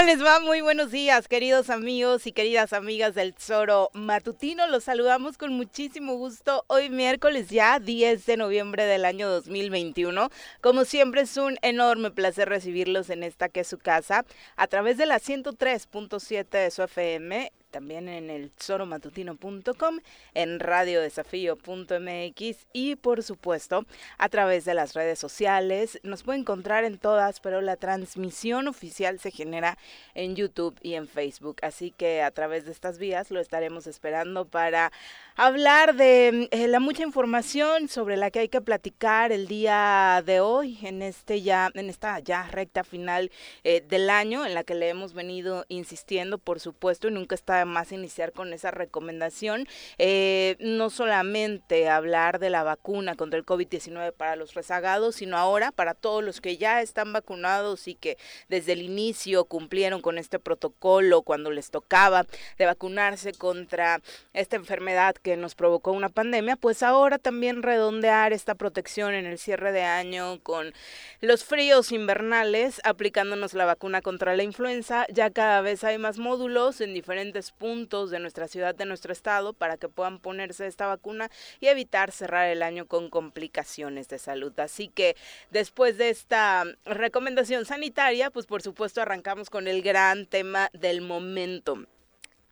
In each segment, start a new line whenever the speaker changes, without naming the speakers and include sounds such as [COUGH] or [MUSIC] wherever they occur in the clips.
¿Cómo les va? Muy buenos días, queridos amigos y queridas amigas del Zoro Matutino. Los saludamos con muchísimo gusto hoy miércoles ya 10 de noviembre del año 2021. Como siempre es un enorme placer recibirlos en esta que es su casa a través de la 103.7 de su FM también en el soromatutino.com, en radiodesafío.mx y por supuesto a través de las redes sociales. Nos puede encontrar en todas, pero la transmisión oficial se genera en YouTube y en Facebook. Así que a través de estas vías lo estaremos esperando para hablar de eh, la mucha información sobre la que hay que platicar el día de hoy en este ya en esta ya recta final eh, del año en la que le hemos venido insistiendo por supuesto y nunca está más iniciar con esa recomendación eh, no solamente hablar de la vacuna contra el COVID-19 para los rezagados sino ahora para todos los que ya están vacunados y que desde el inicio cumplieron con este protocolo cuando les tocaba de vacunarse contra esta enfermedad que nos provocó una pandemia, pues ahora también redondear esta protección en el cierre de año con los fríos invernales, aplicándonos la vacuna contra la influenza. Ya cada vez hay más módulos en diferentes puntos de nuestra ciudad, de nuestro estado, para que puedan ponerse esta vacuna y evitar cerrar el año con complicaciones de salud. Así que después de esta recomendación sanitaria, pues por supuesto arrancamos con el gran tema del momento.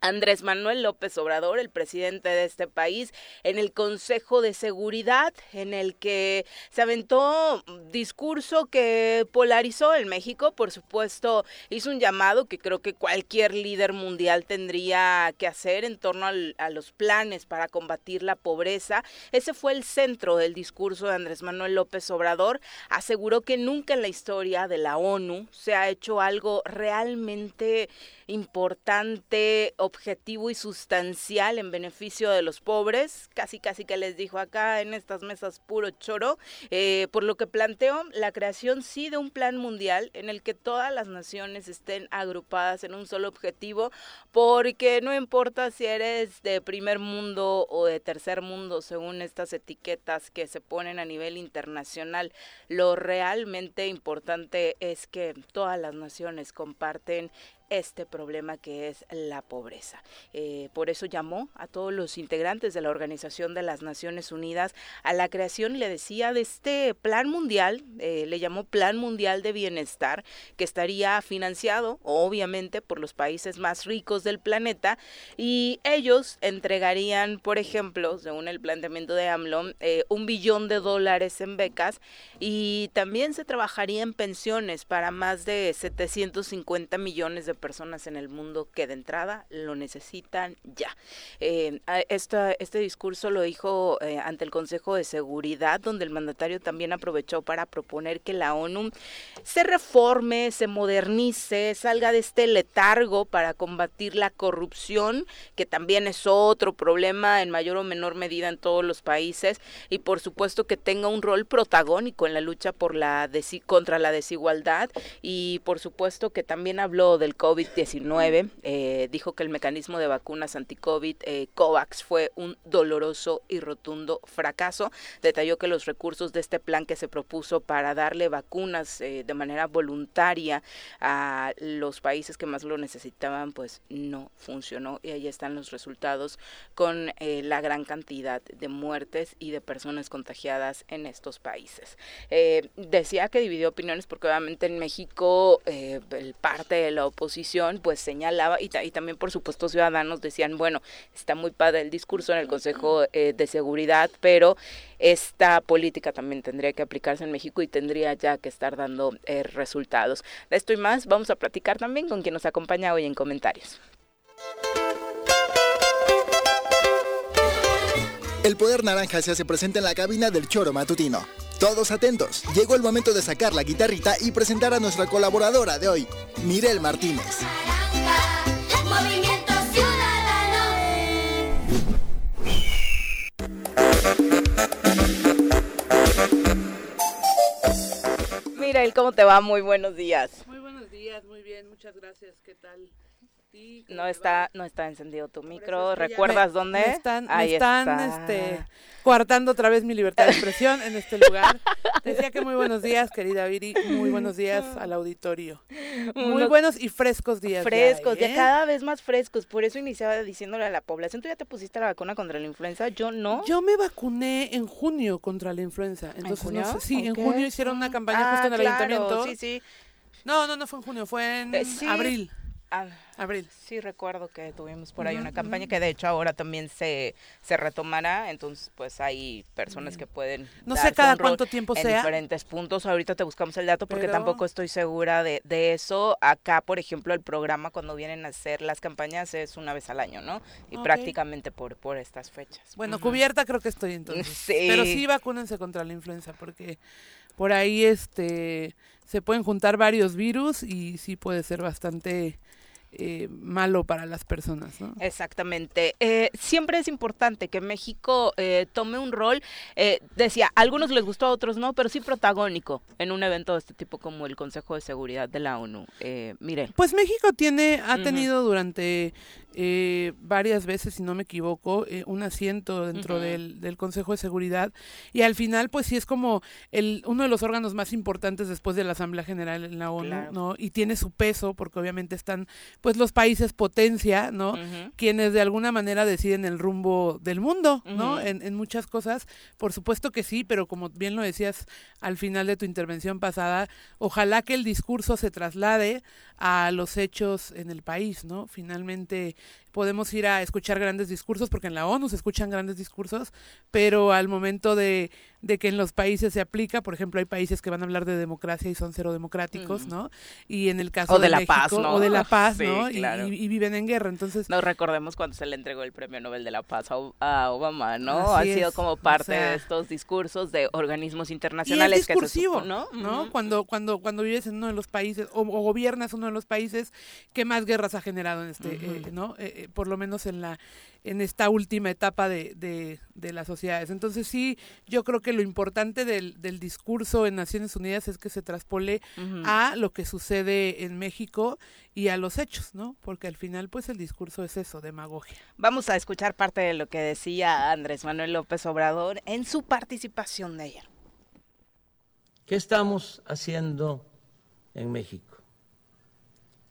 Andrés Manuel López Obrador, el presidente de este país, en el Consejo de Seguridad, en el que se aventó discurso que polarizó en México, por supuesto, hizo un llamado que creo que cualquier líder mundial tendría que hacer en torno a los planes para combatir la pobreza. Ese fue el centro del discurso de Andrés Manuel López Obrador. Aseguró que nunca en la historia de la ONU se ha hecho algo realmente importante, objetivo y sustancial en beneficio de los pobres, casi casi que les dijo acá en estas mesas puro choro, eh, por lo que planteó la creación sí de un plan mundial en el que todas las naciones estén agrupadas en un solo objetivo, porque no importa si eres de primer mundo o de tercer mundo, según estas etiquetas que se ponen a nivel internacional, lo realmente importante es que todas las naciones comparten este problema que es la pobreza. Eh, por eso llamó a todos los integrantes de la Organización de las Naciones Unidas a la creación, le decía, de este plan mundial, eh, le llamó Plan Mundial de Bienestar, que estaría financiado, obviamente, por los países más ricos del planeta, y ellos entregarían, por ejemplo, según el planteamiento de AMLO, eh, un billón de dólares en becas y también se trabajaría en pensiones para más de 750 millones de personas en el mundo que de entrada lo necesitan ya. Eh, este discurso lo dijo eh, ante el Consejo de Seguridad, donde el mandatario también aprovechó para proponer que la ONU se reforme, se modernice, salga de este letargo para combatir la corrupción, que también es otro problema en mayor o menor medida en todos los países, y por supuesto que tenga un rol protagónico en la lucha por la contra la desigualdad y por supuesto que también habló del COVID-19. Eh, dijo que el mecanismo de vacunas anti-COVID eh, COVAX fue un doloroso y rotundo fracaso. Detalló que los recursos de este plan que se propuso para darle vacunas eh, de manera voluntaria a los países que más lo necesitaban, pues no funcionó. Y ahí están los resultados con la gran cantidad de muertes y de personas contagiadas en estos países. decía que dividió opiniones porque obviamente en México el parte de la oposición pues señalaba, y, y, también por supuesto ciudadanos decían, bueno, está muy padre el discurso en el Consejo eh, de Seguridad, pero esta política también tendría que aplicarse en México y tendría ya que estar dando eh, resultados. De esto y más vamos a platicar también con quien nos acompaña hoy en comentarios.
El poder naranja se hace presente en la cabina del choro matutino. Todos atentos, llegó el momento de sacar la guitarrita y presentar a nuestra colaboradora de hoy, Mirel Martínez.
Mirel, ¿cómo te va? Muy buenos días.
Muy buenos días, muy bien, muchas gracias. ¿Qué tal?
No está, no está encendido tu micro. ¿Recuerdas dónde?
Me están, me están este, coartando otra vez mi libertad de expresión en este lugar. [LAUGHS] Decía que muy buenos días, querida Viri. Muy buenos días al auditorio. Muy buenos y frescos días.
Frescos, ya, ¿eh? cada vez más frescos. Por eso iniciaba diciéndole a la población, ¿tú ya te pusiste la vacuna contra la influenza? Yo no.
Yo me vacuné en junio contra la influenza. Entonces, ¿En junio? sí, en junio hicieron una campaña justo en el ah, ayuntamiento.
Sí, sí.
No, no, no fue en junio, fue en eh, abril.
Ah, abril. Sí, recuerdo que tuvimos por ahí una campaña que de hecho ahora también se, se retomará, entonces pues hay personas que pueden...
No sé cada cuánto tiempo
en
sea.
diferentes puntos, ahorita te buscamos el dato porque tampoco estoy segura de, de eso. Acá, por ejemplo, el programa cuando vienen a hacer las campañas es una vez al año, ¿no? Y prácticamente por, por estas fechas.
Bueno, cubierta creo que estoy entonces. [LAUGHS] Sí. Pero sí vacúnense contra la influenza porque por ahí este se pueden juntar varios virus y sí puede ser bastante eh, malo para las personas. ¿no?
Exactamente. Eh, siempre es importante que México eh, tome un rol, decía, a algunos les gustó, a otros no, pero sí protagónico en un evento de este tipo como el Consejo de Seguridad de la ONU. mire.
Pues México tiene, ha tenido durante eh, varias veces, si no me equivoco, eh, un asiento dentro del, del, Consejo de Seguridad y al final pues sí es como el uno de los órganos más importantes después de la Asamblea General en la ONU, ¿no? Y tiene su peso porque obviamente están pues los países potencia, ¿no? Quienes de alguna manera deciden el rumbo del mundo, ¿no? en, en muchas cosas, por supuesto que sí, pero como bien lo decías al final de tu intervención pasada, ojalá que el discurso se traslade a los hechos en el país, ¿no? Finalmente podemos ir a escuchar grandes discursos, porque en la ONU se escuchan grandes discursos, pero al momento de, que en los países se aplica, por ejemplo, hay países que van a hablar de democracia y son cero democráticos, ¿no? Y en el caso
de,
la
paz, ¿no?
O de la paz, ¿no? Y, viven en guerra, entonces...
Nos recordemos cuando se le entregó el Premio Nobel de la Paz a, Obama, ¿no? ha sido como parte de estos discursos de organismos internacionales.
que discursivo, ¿no? ¿no? Cuando, cuando, cuando vives en uno de los países, o, gobiernas uno de los países que más guerras ha generado en este, eh, ¿no? Eh, eh, por lo menos en la en esta última etapa de, de, las sociedades. Entonces sí, yo creo que lo importante del, del discurso en Naciones Unidas es que se traspole a lo que sucede en México y a los hechos, ¿no? Porque al final pues el discurso es eso, demagogia.
Vamos a escuchar parte de lo que decía Andrés Manuel López Obrador en su participación de ayer.
¿Qué estamos haciendo en México?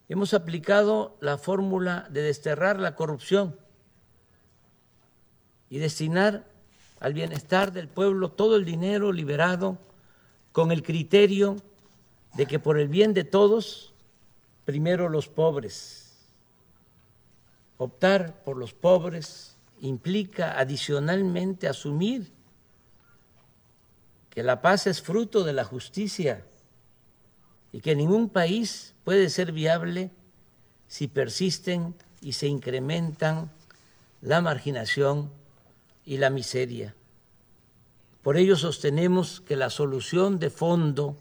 Hemos aplicado la fórmula de desterrar la corrupción y destinar al bienestar del pueblo todo el dinero liberado con el criterio de que por el bien de todos, primero los pobres. Optar por los pobres implica adicionalmente asumir que la paz es fruto de la justicia y que ningún país puede ser viable si persisten y se incrementan la marginación y la miseria. Por ello sostenemos que la solución de fondo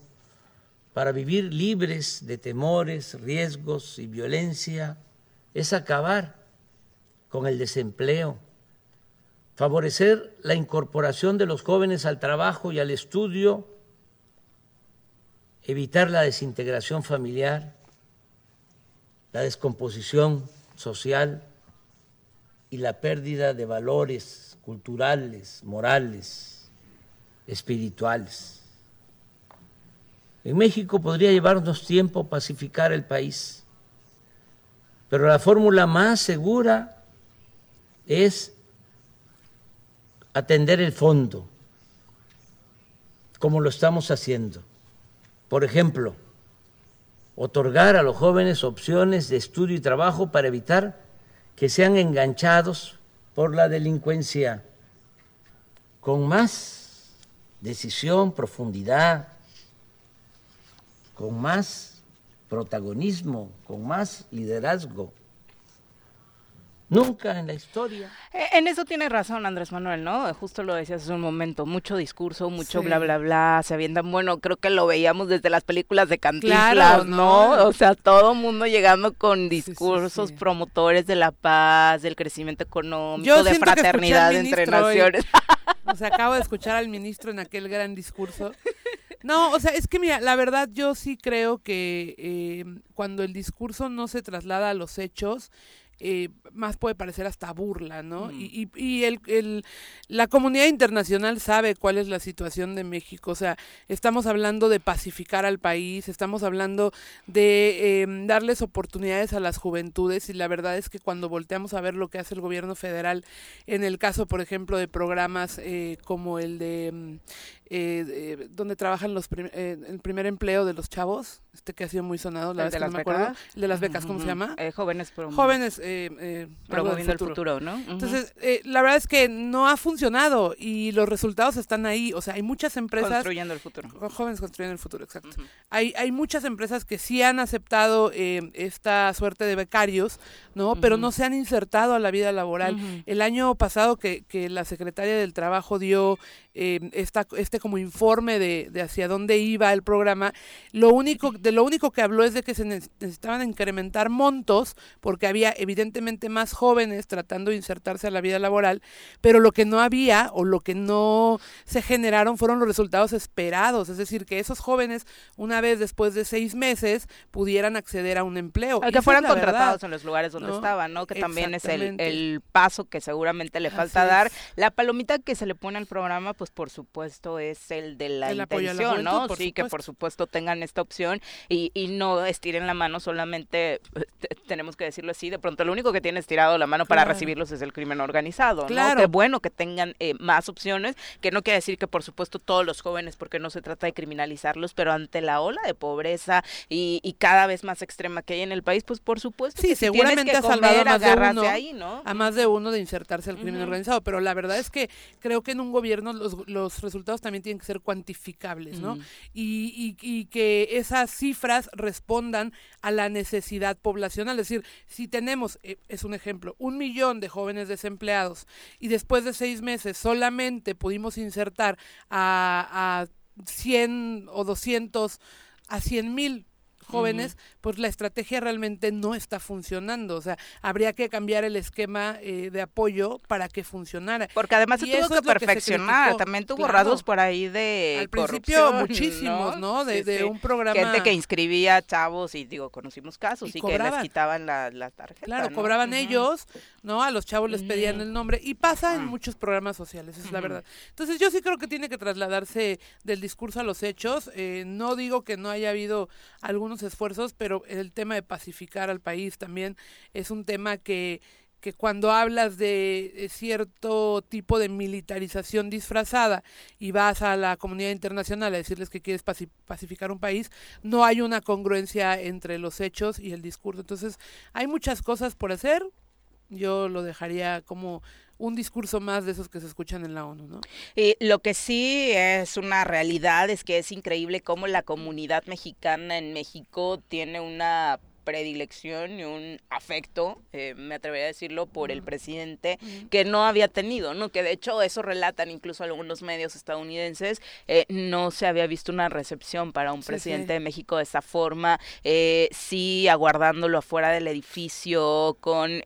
para vivir libres de temores, riesgos y violencia es acabar con el desempleo, favorecer la incorporación de los jóvenes al trabajo y al estudio, evitar la desintegración familiar, la descomposición social y la pérdida de valores culturales, morales, espirituales. En México podría llevarnos tiempo pacificar el país, pero la fórmula más segura es atender el fondo, como lo estamos haciendo. Por ejemplo, otorgar a los jóvenes opciones de estudio y trabajo para evitar que sean enganchados por la delincuencia con más decisión, profundidad, con más protagonismo, con más liderazgo. Nunca en la historia.
Eh, en eso tiene razón Andrés Manuel, ¿no? Justo lo decías hace un momento, mucho discurso, mucho bla, bla, bla, se avientan, bueno, creo que lo veíamos desde las películas de Cantinflas, ¿no? O sea, todo mundo llegando con discursos promotores de la paz, del crecimiento económico, de fraternidad entre naciones.
O sea, acabo de escuchar al ministro en aquel gran discurso No, o sea, es que mira, la verdad yo sí creo que eh, cuando el discurso no se traslada a los hechos, eh, más puede parecer hasta burla, ¿no? Y, y, el, el, la comunidad internacional sabe cuál es la situación de México, o sea, estamos hablando de pacificar al país, estamos hablando de em, darles oportunidades a las juventudes y la verdad es que cuando volteamos a ver lo que hace el gobierno federal, en el caso, por ejemplo, de programas eh, como el de eh, donde trabajan los eh, el primer empleo de los chavos, este que ha sido muy sonado, la vez de que no me acuerdo, el de las becas, ¿cómo se llama?
Eh, jóvenes
Jóvenes eh,
promoviendo el futuro, ¿no?
Entonces, la verdad es que no ha funcionado y los resultados están ahí, o sea, hay muchas empresas...
Construyendo el futuro.
Jóvenes construyendo el futuro, exacto. hay, hay muchas empresas que sí han aceptado esta suerte de becarios, ¿no? Pero no se han insertado a la vida laboral. El año pasado que, que la secretaria del Trabajo dio esta, este como informe de, de, hacia dónde iba el programa, lo único, de lo único que habló es de que se necesitaban incrementar montos, porque había evidentemente más jóvenes tratando de insertarse a la vida laboral, pero lo que no había o lo que no se generaron fueron los resultados esperados, es decir, que esos jóvenes, una vez después de seis meses, pudieran acceder a un empleo.
que fueran contratados en los lugares donde estaban, ¿no? Que también es el, el, paso que seguramente le falta dar. La palomita que se le pone al programa, pues por supuesto es el de la intención, ¿no? Sí, que por supuesto tengan esta opción y, y no estiren la mano solamente, tenemos que decirlo así, de pronto lo único que tiene estirado la mano para recibirlos es el crimen organizado, claro. ¿no? Qué bueno que tengan eh, más opciones, que no quiere decir que por supuesto todos los jóvenes, porque no se trata de criminalizarlos, pero ante la ola de pobreza y, y cada vez más extrema que hay en el país, pues por supuesto
sí, seguramente ha salvado a más de uno,
ahí, ¿no?
a más de uno de insertarse al crimen organizado, pero la verdad es que creo que en un gobierno los, los resultados también tienen que ser cuantificables, ¿no? Y, y, que esas cifras respondan a la necesidad poblacional. Es decir, si tenemos, eh, es un ejemplo, un millón de jóvenes desempleados y después de seis meses solamente pudimos insertar a, a 100 o 200 a 100 mil jóvenes, pues la estrategia realmente no está funcionando. O sea, habría que cambiar el esquema eh, de apoyo para que funcionara.
Porque además se tuvo que perfeccionar, también tuvo rasgos por ahí de
Al principio muchísimos, ¿no? De, un programa.
Gente que inscribía chavos y digo, conocimos casos y, que les quitaban la, la tarjeta.
Claro, cobraban ellos, ¿no? A los chavos les pedían el nombre y pasa en muchos programas sociales, es la verdad. Entonces yo sí creo que tiene que trasladarse del discurso a los hechos. Eh, no digo que no haya habido algunos esfuerzos, pero el tema de pacificar al país también es un tema que, que cuando hablas de cierto tipo de militarización disfrazada y vas a la comunidad internacional a decirles que quieres pacificar un país, no hay una congruencia entre los hechos y el discurso. Entonces, hay muchas cosas por hacer. Yo lo dejaría como un discurso más de esos que se escuchan en la ONU, ¿no?
Y lo que sí es una realidad es que es increíble cómo la comunidad mexicana en México tiene una predilección y un afecto, eh, me atrevería a decirlo, por el presidente que no había tenido, ¿no? Que de hecho eso relatan incluso algunos medios estadounidenses, eh, no se había visto una recepción para un presidente de México de esa forma, eh, sí aguardándolo afuera del edificio con,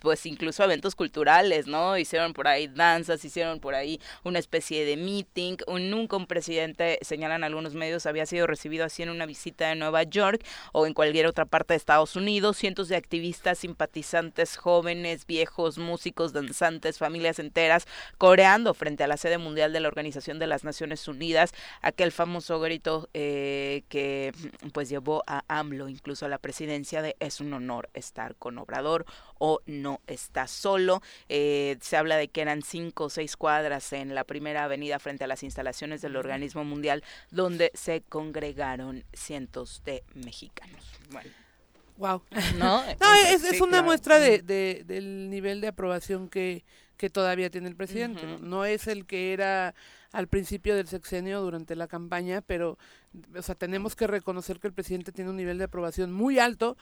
pues incluso eventos culturales, ¿no? Hicieron por ahí danzas, hicieron por ahí una especie de meeting, nunca un presidente, señalan algunos medios, había sido recibido así en una visita de Nueva York o en cualquier otra parte de Estados Unidos, cientos de activistas, simpatizantes, jóvenes, viejos, músicos, danzantes, familias enteras, coreando frente a la sede mundial de la Organización de las Naciones Unidas, aquel famoso grito eh, que pues llevó a AMLO incluso a la presidencia de es un honor estar con Obrador o no está solo. Eh, se habla de que eran cinco o seis cuadras en la primera avenida frente a las instalaciones del organismo mundial donde se congregaron cientos de mexicanos. Bueno.
Wow. No, [LAUGHS] es, una muestra de, del nivel de aprobación que, que todavía tiene el presidente. ¿no? es el que era al principio del sexenio durante la campaña, pero o sea, tenemos que reconocer que el presidente tiene un nivel de aprobación muy alto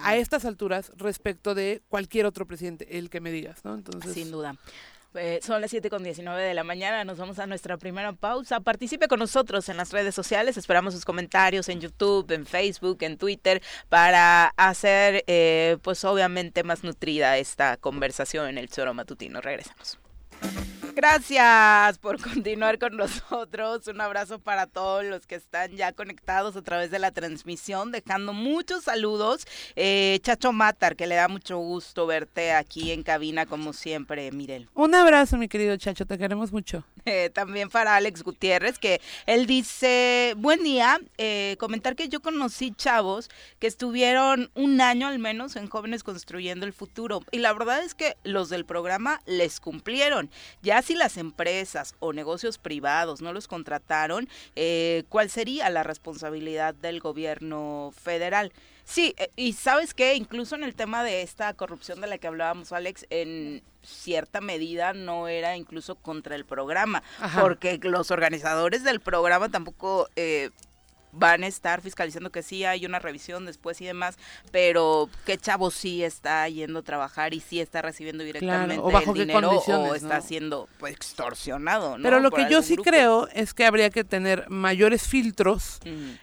a estas alturas respecto de cualquier otro presidente, el que me digas, ¿no?
Entonces, sin duda. Eh, son las 7 con 19 de la mañana, nos vamos a nuestra primera pausa. Participe con nosotros en las redes sociales, esperamos sus comentarios en YouTube, en Facebook, en Twitter, para hacer, eh, pues obviamente, más nutrida esta conversación en el Choro Matutino. Regresamos. Gracias por [LAUGHS] continuar con nosotros. Un abrazo para todos los que están ya conectados a través de la transmisión, dejando muchos saludos. Eh, Chacho Matar, que le da mucho gusto verte aquí en cabina como siempre, Mirel.
Un abrazo, mi querido Chacho, te queremos mucho.
Eh, también para Alex Gutiérrez, que él dice, buen día, eh, comentar que yo conocí chavos que estuvieron un año al menos en Jóvenes Construyendo el Futuro. Y la verdad es que los del programa les cumplieron. Ya si las empresas o negocios privados no los contrataron, eh, ¿cuál sería la responsabilidad del gobierno federal? Sí, eh, y sabes que incluso en el tema de esta corrupción de la que hablábamos, Alex, en cierta medida no era incluso contra el programa, porque los organizadores del programa tampoco eh, van a estar fiscalizando que sí hay una revisión después y demás, pero qué chavo sí está yendo a trabajar y sí está recibiendo directamente o bajo el dinero o está siendo pues, extorsionado.
Pero lo que yo sí creo es que habría que tener mayores filtros,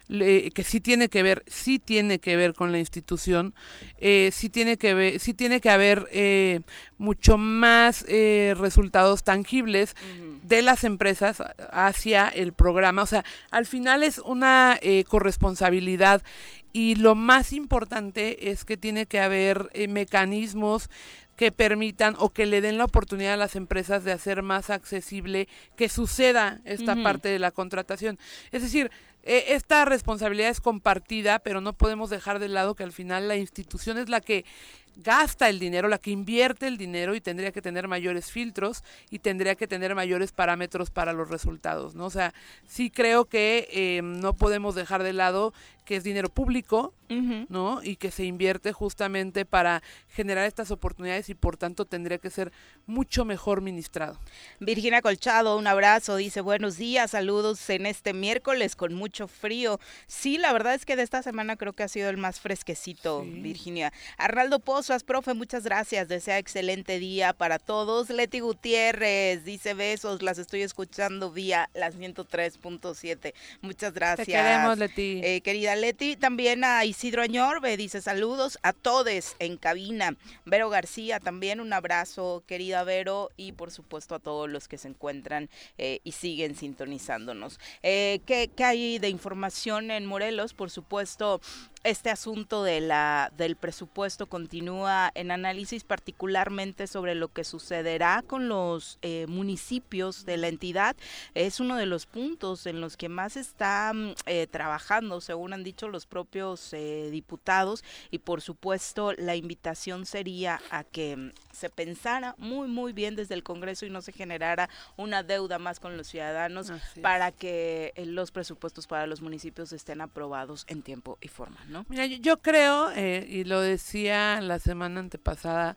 que sí tiene que ver, sí tiene que ver con la institución, eh, sí tiene que ver, sí tiene que haber eh, mucho más eh, resultados tangibles de las empresas hacia el programa. O sea, al final es una eh, corresponsabilidad y lo más importante es que tiene que haber eh, mecanismos que permitan o que le den la oportunidad a las empresas de hacer más accesible que suceda esta parte de la contratación. Es decir, e, esta responsabilidad es compartida, pero no podemos dejar de lado que al final la institución es la que gasta el dinero, la que invierte el dinero y tendría que tener mayores filtros y tendría que tener mayores parámetros para los resultados, ¿no? O sea, sí creo que eh, no podemos dejar de lado que es dinero público, ¿no? Y que se invierte justamente para generar estas oportunidades y por tanto tendría que ser mucho mejor ministrado.
Virginia Colchado, un abrazo, dice buenos días, saludos en este miércoles con mucho frío. Sí, la verdad es que de esta semana creo que ha sido el más fresquecito, Virginia. Arnaldo Profe, muchas gracias, desea excelente día para todos. Leti Gutiérrez, dice besos, las estoy escuchando vía las 103.7. Muchas gracias. Te
queremos, Leti.
Eh, querida Leti, también a Isidro Añorbe, dice saludos a todos en cabina. Vero García, también un abrazo, querida Vero, y por supuesto a todos los que se encuentran eh, y siguen sintonizándonos. Eh, ¿qué, ¿Qué hay de información en Morelos? Por supuesto, este asunto de la, del presupuesto continúa en análisis particularmente sobre lo que sucederá con los eh, municipios de la entidad. Es uno de los puntos en los que más está mm, eh, trabajando, según han dicho los propios eh, diputados, y por supuesto la invitación sería a que mm, se pensara muy, muy bien desde el Congreso y no se generara una deuda más con los ciudadanos para que los presupuestos para los municipios estén aprobados en tiempo y forma.
Mira, yo, creo, eh, y lo decía la semana antepasada,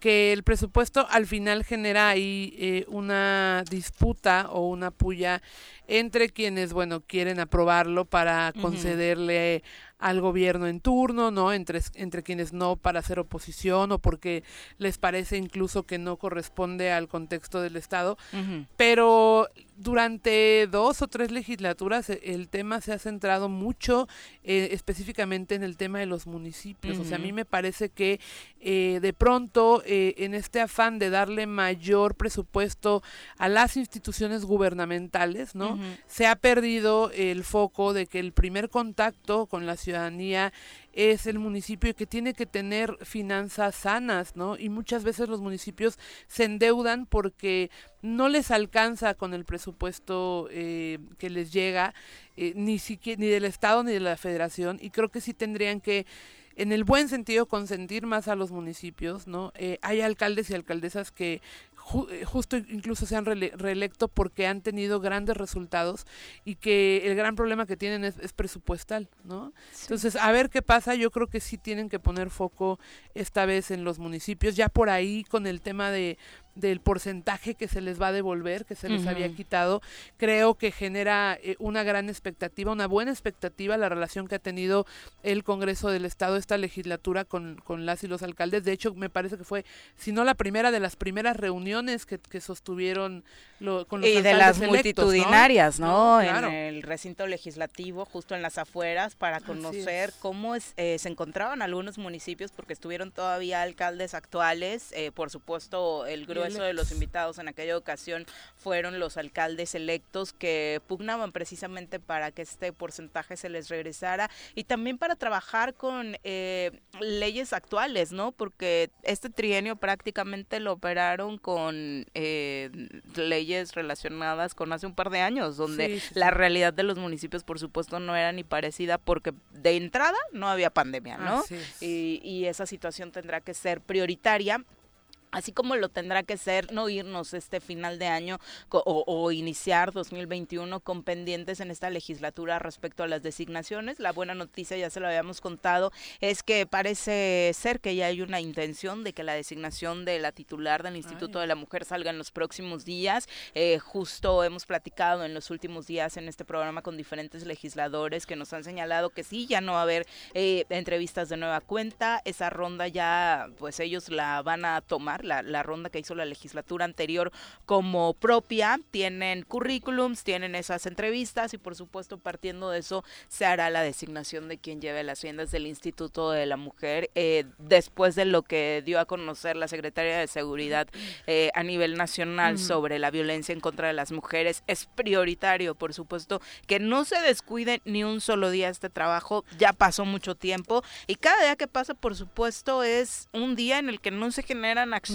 que el presupuesto al final genera ahí eh, una disputa o una puya entre quienes, bueno, quieren aprobarlo para concederle al gobierno en turno, ¿no? Entre, entre quienes no para hacer oposición o porque les parece incluso que no corresponde al contexto del Estado. Pero durante dos o tres legislaturas eh, el tema se ha centrado mucho eh, específicamente en el tema de los municipios. O sea, a mí me parece que eh, de pronto en este afán de darle mayor presupuesto a las instituciones gubernamentales, ¿no? Se ha perdido el foco de que el primer contacto con la ciudadanía es el municipio que tiene que tener finanzas sanas, ¿no? Y muchas veces los municipios se endeudan porque no les alcanza con el presupuesto eh, que les llega, eh, ni, ni del Estado ni de la Federación, y creo que sí tendrían que en el buen sentido consentir más a los municipios, ¿no? Eh, hay alcaldes y alcaldesas que eh, justo incluso se han reelecto porque han tenido grandes resultados y que el gran problema que tienen es, presupuestal, ¿no? Entonces, a ver qué pasa, yo creo que sí tienen que poner foco esta vez en los municipios, ya por ahí con el tema de del porcentaje que se les va a devolver, que se les había quitado, creo que genera eh, una gran expectativa, una buena expectativa la relación que ha tenido el Congreso del Estado, esta legislatura con, con las y los alcaldes. De hecho, me parece que fue, si no la primera de las primeras reuniones, que, que sostuvieron con
los y de las multitudinarias, ¿no? En el recinto legislativo, justo en las afueras, para conocer cómo eh, se encontraban algunos municipios, porque estuvieron todavía alcaldes actuales. Eh, por supuesto, el grueso de los invitados en aquella ocasión fueron los alcaldes electos que pugnaban precisamente para que este porcentaje se les regresara y también para trabajar con eh, leyes actuales, ¿no? Porque este trienio prácticamente lo operaron con leyes relacionadas con hace un par de años, donde la realidad de los municipios, por supuesto, no era ni parecida porque de entrada no había pandemia, ¿no? Y, y esa situación tendrá que ser prioritaria Así como lo tendrá que ser no irnos este final de año o, iniciar 2021 con pendientes en esta legislatura respecto a las designaciones. La buena noticia, ya se lo habíamos contado, es que parece ser que ya hay una intención de que la designación de la titular del Instituto de la Mujer salga en los próximos días. Eh, justo hemos platicado en los últimos días en este programa con diferentes legisladores que nos han señalado que sí, ya no va a haber eh, entrevistas de nueva cuenta. Esa ronda ya, pues ellos la van a tomar la, ronda que hizo la legislatura anterior como propia, tienen currículums, tienen esas entrevistas y por supuesto partiendo de eso se hará la designación de quien lleve las riendas del Instituto de la Mujer eh, después de lo que dio a conocer la Secretaria de Seguridad eh, a nivel nacional sobre la violencia en contra de las mujeres. Es prioritario, por supuesto, que no se descuide ni un solo día este trabajo, ya pasó mucho tiempo y cada día que pasa, por supuesto, es un día en el que no se generan acciones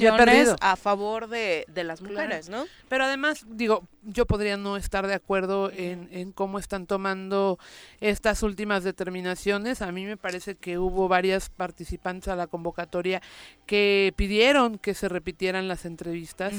a favor de, las mujeres, ¿no?
Pero además, digo, yo podría no estar de acuerdo en, en cómo están tomando estas últimas determinaciones. A mí me parece que hubo varias participantes a la convocatoria que pidieron que se repitieran las entrevistas.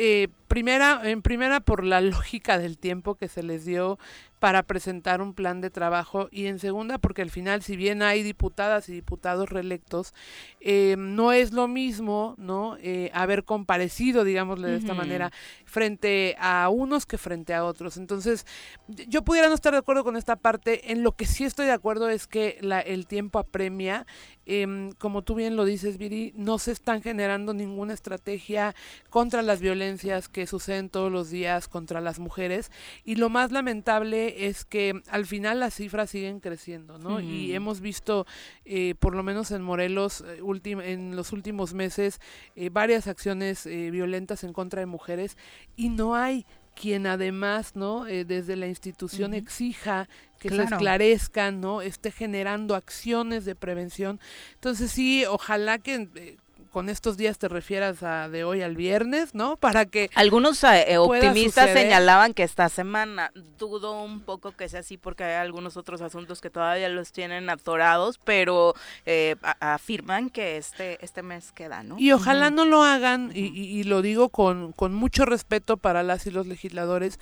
Eh, primera, en primera por la lógica del tiempo que se les dio para presentar un plan de trabajo y en segunda porque al final si bien hay diputadas y diputados reelectos eh, no es lo mismo no eh, haber comparecido digámosle de esta manera frente a unos que frente a otros. Entonces yo pudiera no estar de acuerdo con esta parte. En lo que sí estoy de acuerdo es que la, el tiempo apremia. Em, como tú bien lo dices Viri no se están generando ninguna estrategia contra las violencias que suceden todos los días contra las mujeres y lo más lamentable es que al final las cifras siguen creciendo, ¿no? Y hemos visto, eh, por lo menos en Morelos, eh, en los últimos meses, eh, varias acciones violentas en contra de mujeres y no hay quien además, ¿no? desde la institución exija que se esclarezcan, ¿no? Esté generando acciones de prevención. Entonces sí, ojalá que con estos días te refieras a de hoy al viernes, ¿no? Para que
algunos eh, optimistas señalaban que esta semana dudo un poco que sea así porque hay algunos otros asuntos que todavía los tienen atorados, pero eh, afirman que este este mes queda, ¿no?
Y ojalá no lo hagan y, y, lo digo con con mucho respeto para las y los legisladores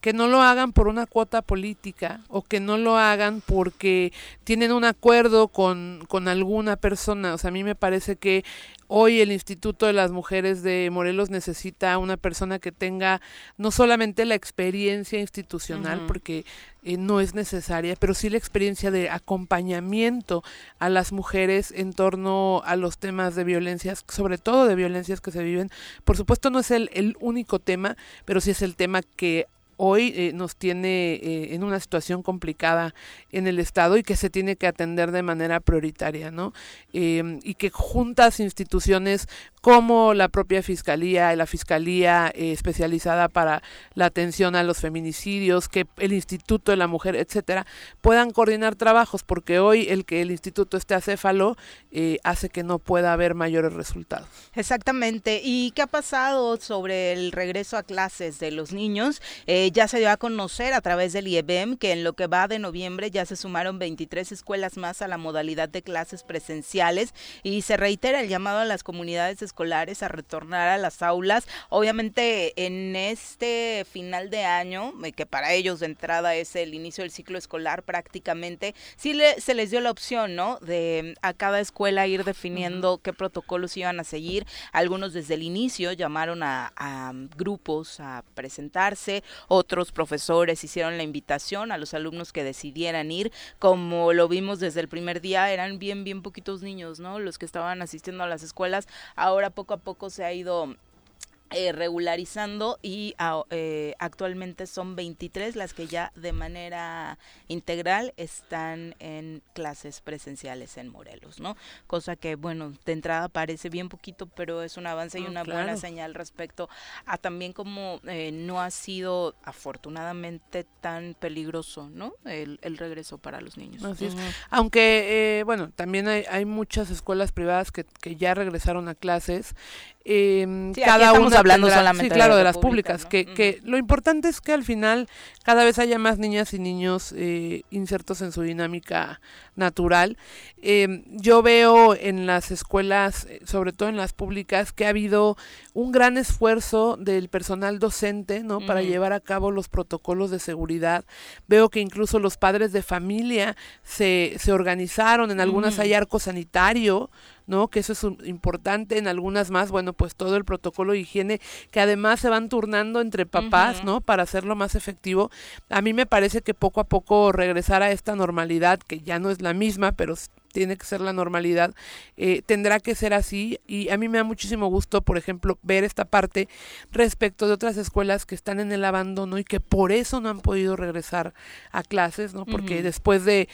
que no lo hagan por una cuota política o que no lo hagan porque tienen un acuerdo con, con alguna persona. O sea, a mí me parece que hoy el Instituto de las Mujeres de Morelos necesita una persona que tenga no solamente la experiencia institucional, porque eh, no es necesaria, pero sí la experiencia de acompañamiento a las mujeres en torno a los temas de violencias, sobre todo de violencias que se viven. Por supuesto no es el, el único tema, pero sí es el tema que hoy eh, nos tiene eh, en una situación complicada en el Estado y que se tiene que atender de manera prioritaria, ¿no? Em, y que juntas instituciones como la propia Fiscalía, la Fiscalía eh, especializada para la atención a los feminicidios, que el Instituto de la Mujer, etcétera, puedan coordinar trabajos, porque hoy el que el Instituto esté acéfalo hace que no pueda haber mayores resultados.
Exactamente. ¿Y qué ha pasado sobre el regreso a clases de los niños? Ya se dio a conocer a través del IEBEM que en lo que va de noviembre ya se sumaron 23 escuelas más a la modalidad de clases presenciales y se reitera el llamado a las comunidades escolares a retornar a las aulas. Obviamente en este final de año, eh, que para ellos de entrada es el inicio del ciclo escolar prácticamente, sí se les dio la opción, ¿no? De a cada escuela ir definiendo qué protocolos iban a seguir. Algunos desde el inicio llamaron a, a grupos a presentarse, otros profesores hicieron la invitación a los alumnos que decidieran ir. Como lo vimos desde el primer día, eran bien, bien poquitos niños, ¿no? Los que estaban asistiendo a las escuelas. Ahora poco a poco se ha ido eh, regularizando y eh, actualmente son 23 las que ya de manera integral están en clases presenciales en Morelos, ¿no? Cosa que, bueno, de entrada parece bien poquito, pero es un avance y una buena señal respecto a también como eh, no ha sido afortunadamente tan peligroso, ¿no? El, regreso para los niños.
Así es. Aunque, bueno, también hay, hay muchas escuelas privadas que, que ya regresaron a clases eh, cada uno hablando solamente sí, claro, de, las públicas, que, que lo importante es que al final cada vez haya más niñas y niños eh, insertos en su dinámica natural. Eh, yo veo en las escuelas, eh, sobre todo en las públicas, que ha habido un gran esfuerzo del personal docente, ¿no? Para llevar a cabo los protocolos de seguridad. Veo que incluso los padres de familia se, se organizaron, en algunas hay arco sanitario, ¿no? Que eso es importante, en algunas más, bueno, pues todo el protocolo de higiene, que además se van turnando entre papás, ¿no? Para hacerlo más efectivo. A mí me parece que poco a poco regresar a esta normalidad, que ya no es la misma, pero tiene que ser la normalidad, eh, tendrá que ser así y a mí me da muchísimo gusto, por ejemplo, ver esta parte respecto de otras escuelas que están en el abandono y que por eso no han podido regresar a clases, ¿no? Porque después de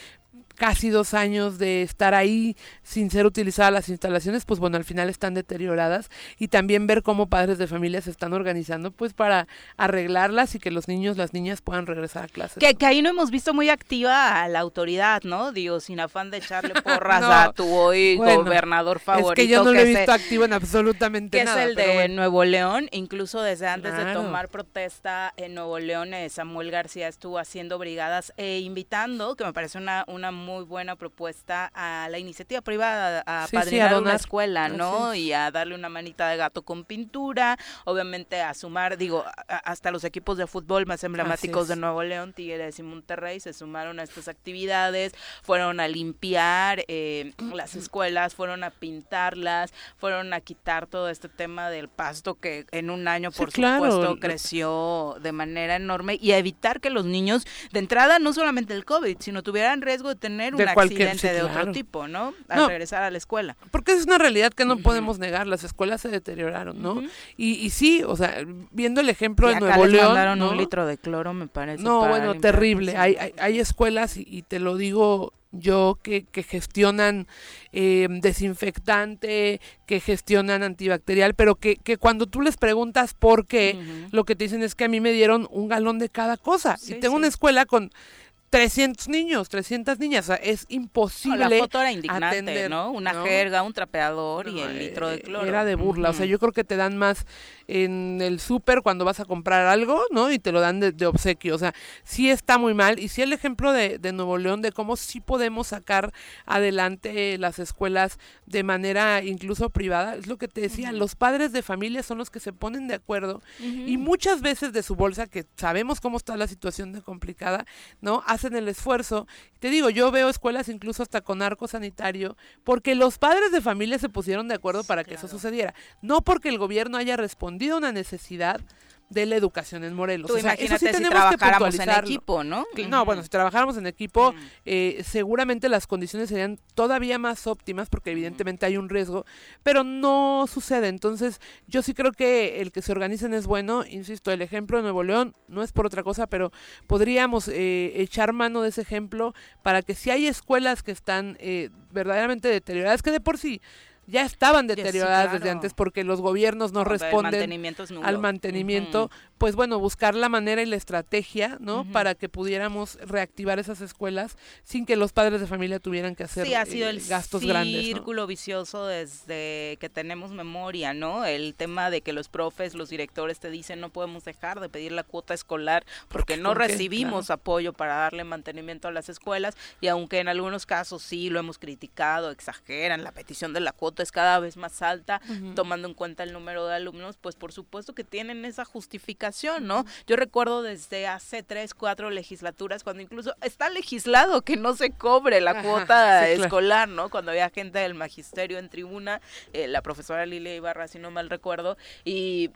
casi dos años de estar ahí sin ser utilizadas las instalaciones, pues bueno, al final están deterioradas y también ver cómo padres de familia se están organizando pues para arreglarlas y que los niños, las niñas puedan regresar a clases.
Que, que ahí no hemos visto muy activa a la autoridad, ¿no? Digo, sin afán de echarle [LAUGHS] porras a tu hoy gobernador favorito.
Es que yo no lo he visto activo en absolutamente
nada. Que es el de Nuevo León, incluso desde antes de tomar protesta en Nuevo León, eh, Samuel García estuvo haciendo brigadas e invitando, que me parece una, una muy buena propuesta a la iniciativa privada, a padrinar una escuela, ¿no? Y a darle una manita de gato con pintura, obviamente a sumar, digo, hasta los equipos de fútbol más emblemáticos de Nuevo León, Tigres y Monterrey, se sumaron a estas actividades, fueron a limpiar eh, [CLEARS THROAT] las escuelas, fueron a pintarlas, fueron a quitar todo este tema del pasto que en un año, por supuesto, creció de manera enorme y a evitar que los niños, de entrada, no solamente el COVID, sino tuvieran riesgo de tener un accidente de otro tipo, ¿no? Al regresar a la escuela.
Porque es una realidad que no podemos negar, las escuelas se deterioraron, ¿no? y, y sí, o sea, viendo el ejemplo de Nuevo León,
mandaron un litro de cloro, me parece.
No, bueno, terrible. Hay, hay, hay, escuelas, y, te lo digo yo, que, que gestionan eh, desinfectante, que gestionan antibacterial, pero que, que, cuando tú les preguntas por qué, lo que te dicen es que a mí me dieron un galón de cada cosa. y tengo una escuela con 300 niños, 300 niñas, es imposible. la
foto era indignante, ¿no? Una jerga, un trapeador y el litro de cloro.
Era de burla, o sea, yo creo que te dan más en el súper cuando vas a comprar algo, ¿no? Y te lo dan de, obsequio, o sea, sí está muy mal. Y sí el ejemplo de, de, Nuevo León de cómo sí podemos sacar adelante las escuelas de manera incluso privada, es lo que te decía, los padres de familia son los que se ponen de acuerdo y muchas veces de su bolsa, que sabemos cómo está la situación de complicada, ¿no? Hacen el esfuerzo. Te digo, yo veo escuelas incluso hasta con arco sanitario, porque los padres de familia se pusieron de acuerdo para que eso sucediera. No porque el gobierno haya respondido a una necesidad de la educación en Morelos.
Tú imagínate si trabajáramos en equipo, ¿no?
No, bueno, si trabajáramos en equipo, eh, seguramente las condiciones serían todavía más óptimas, porque evidentemente hay un riesgo, pero no sucede. Entonces, yo sí creo que el que se organicen es bueno. Insisto, el ejemplo de Nuevo León no es por otra cosa, pero podríamos eh, echar mano de ese ejemplo para que si hay escuelas que están eh, verdaderamente deterioradas, que de por sí ya estaban deterioradas desde antes porque los gobiernos no, responden al mantenimiento, pues bueno, buscar la manera y la estrategia, ¿no? Para que pudiéramos reactivar esas escuelas sin que los padres de familia tuvieran que hacer
sí, ha sido el gastos grandes. círculo vicioso desde que tenemos memoria, ¿no? El tema de que los profes, los directores te dicen no podemos dejar de pedir la cuota escolar porque no recibimos apoyo para darle mantenimiento a las escuelas y aunque en algunos casos sí lo hemos criticado, exageran la petición de la cuota es cada vez más alta, tomando en cuenta el número de alumnos, pues por supuesto que tienen esa justificación comunicación, ¿no? Yo recuerdo desde hace tres, cuatro legislaturas, cuando incluso está legislado que no se cobre la cuota escolar, ¿no? Cuando había gente del magisterio en tribuna, eh, la profesora Lilia Ibarra, si no mal recuerdo, y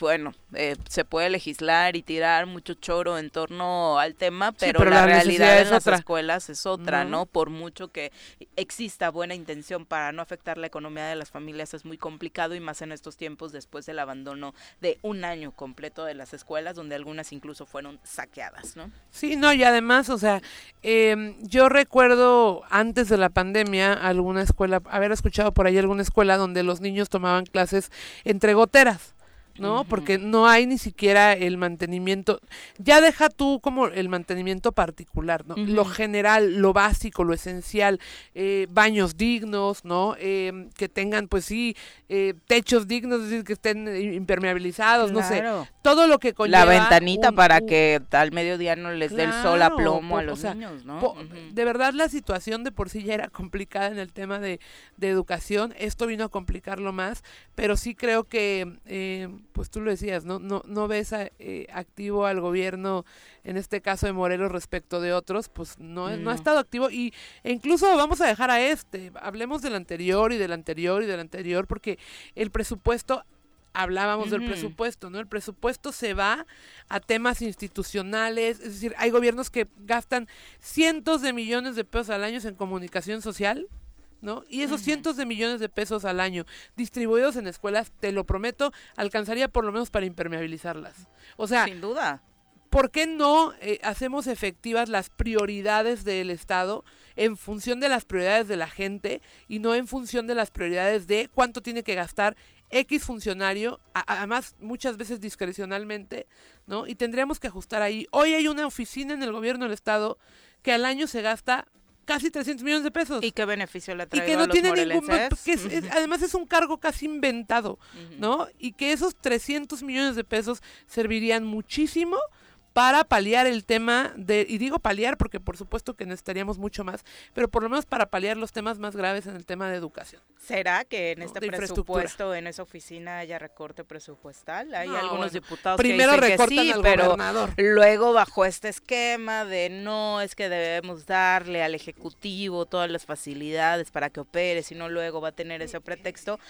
bueno, eh, se puede legislar y tirar mucho choro en torno al tema, pero, la, realidad en las escuelas es otra, ¿no? Por mucho que exista buena intención para no afectar la economía de las familias, es muy complicado y más en estos tiempos después del abandono de un año completo de las escuelas, donde algunas incluso fueron saqueadas, ¿no?
Sí, no, y además, o sea, em, yo recuerdo antes de la pandemia alguna escuela, haber escuchado por ahí alguna escuela donde los niños tomaban clases entre goteras. ¿No? Porque no hay ni siquiera el mantenimiento. Ya deja tú como el mantenimiento particular, ¿no? Lo general, lo básico, lo esencial, eh, baños dignos, ¿no? Eh, que tengan, pues sí, eh, techos dignos, es decir, que estén impermeabilizados, no sé. Todo lo que
conlleva. La ventanita para que al mediodía no les dé el sol a plomo a los niños, ¿no?
De verdad, la situación de por sí ya era complicada en el tema de, de educación. Esto vino a complicarlo más, pero sí creo que pues tú lo decías, no, no, no ves eh, activo al gobierno, en este caso de Morelos respecto de otros, pues no, no. ha estado activo y e incluso vamos a dejar a este, hablemos del anterior y del anterior y del anterior, porque el presupuesto hablábamos del presupuesto, ¿no? El presupuesto se va a temas institucionales, es decir, hay gobiernos que gastan cientos de millones de pesos al año en comunicación social, ¿no? Y esos cientos de millones de pesos al año distribuidos en escuelas, te lo prometo, alcanzaría por lo menos para impermeabilizarlas. O sea,
sin duda.
¿Por qué no eh, hacemos efectivas las prioridades del Estado en función de las prioridades de la gente y no en función de las prioridades de cuánto tiene que gastar X funcionario, además muchas veces discrecionalmente, ¿no? Y tendríamos que ajustar ahí. Hoy hay una oficina en el gobierno del Estado que al año se gasta casi 300 millones de pesos.
¿Y qué beneficio le Y que no tiene ningún...
además es un cargo casi inventado, ¿no? Y que esos 300 millones de pesos servirían muchísimo para paliar el tema de, y digo paliar porque por supuesto que necesitaríamos mucho más, pero por lo menos para paliar los temas más graves en el tema de educación.
¿Será que en este presupuesto, en esa oficina haya recorte presupuestal? Hay algunos diputados
primero
que
dicen que sí, pero
luego bajo este esquema de no, es que debemos darle al Ejecutivo todas las facilidades para que opere, sino luego va a tener ese pretexto,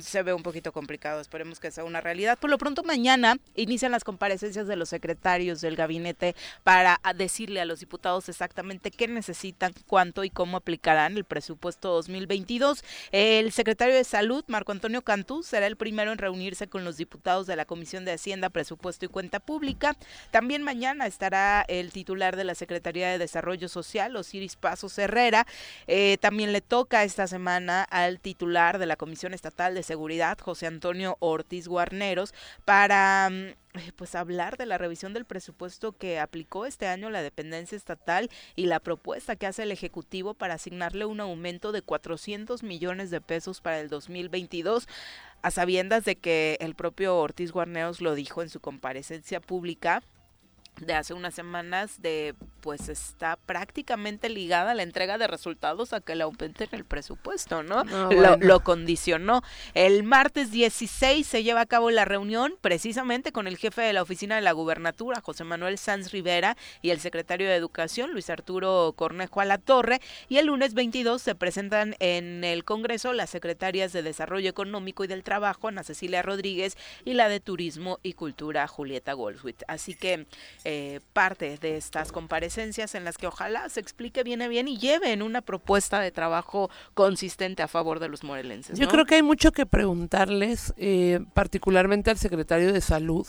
se ve un poquito complicado. Esperemos que sea una realidad. Por lo pronto, mañana inician las comparecencias de los secretarios del gabinete para decirle a los diputados exactamente qué necesitan, cuánto y cómo aplicarán el presupuesto 2022. El secretario de Salud, Marco Antonio Cantú, será el primero en reunirse con los diputados de la Comisión de Hacienda, Presupuesto y Cuenta Pública. También mañana estará el titular de la Secretaría de Desarrollo Social, Osiris Pasos Herrera. Eh, también le toca esta semana al titular de la Comisión Estatal de Seguridad, José Antonio Ortiz Guarneros, para mm, eh, pues hablar de la revisión del presupuesto que aplicó este año la dependencia estatal y la propuesta que hace el Ejecutivo para asignarle un aumento de 400 millones de pesos para el 2022 a sabiendas de que el propio Ortiz Guarneros lo dijo en su comparecencia pública de hace unas semanas de pues está prácticamente ligada a la entrega de resultados a que le aumenten el presupuesto, ¿no? Ah, lo, condicionó. El martes 16 se lleva a cabo la reunión precisamente con el jefe de la oficina de la gubernatura, José Manuel Sanz Rivera, y el secretario de Educación, Luis Arturo Cornejo a la Torre, y el lunes 22 se presentan en el Congreso las secretarias de Desarrollo Económico y del Trabajo, Ana Cecilia Rodríguez, y la de Turismo y Cultura, Julieta Goldschmidt. Así que eh, parte de estas comparecencias en las que ojalá se explique bien bien y lleven una propuesta de trabajo consistente a favor de los morelenses.
Yo creo que hay mucho que preguntarles, eh, particularmente al secretario de Salud,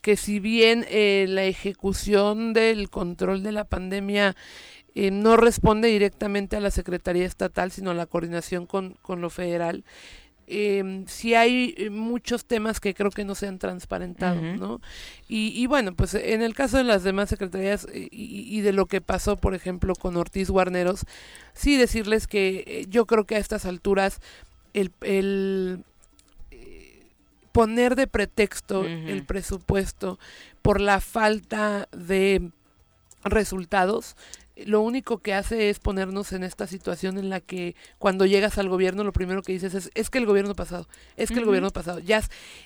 que si bien eh, la ejecución del control de la pandemia no responde directamente a la Secretaría Estatal, sino a la coordinación con, con lo federal, eh, sí hay eh, muchos temas que creo que no se han transparentado, ¿no? Y, bueno, pues en el caso de las demás secretarías eh, y, de lo que pasó, por ejemplo, con Ortiz Guarneros, sí decirles que eh, yo creo que a estas alturas el, el poner de pretexto el presupuesto por la falta de resultados lo único que hace es ponernos en esta situación en la que cuando llegas al gobierno lo primero que dices es es que el gobierno pasado, es que el gobierno pasado, ya,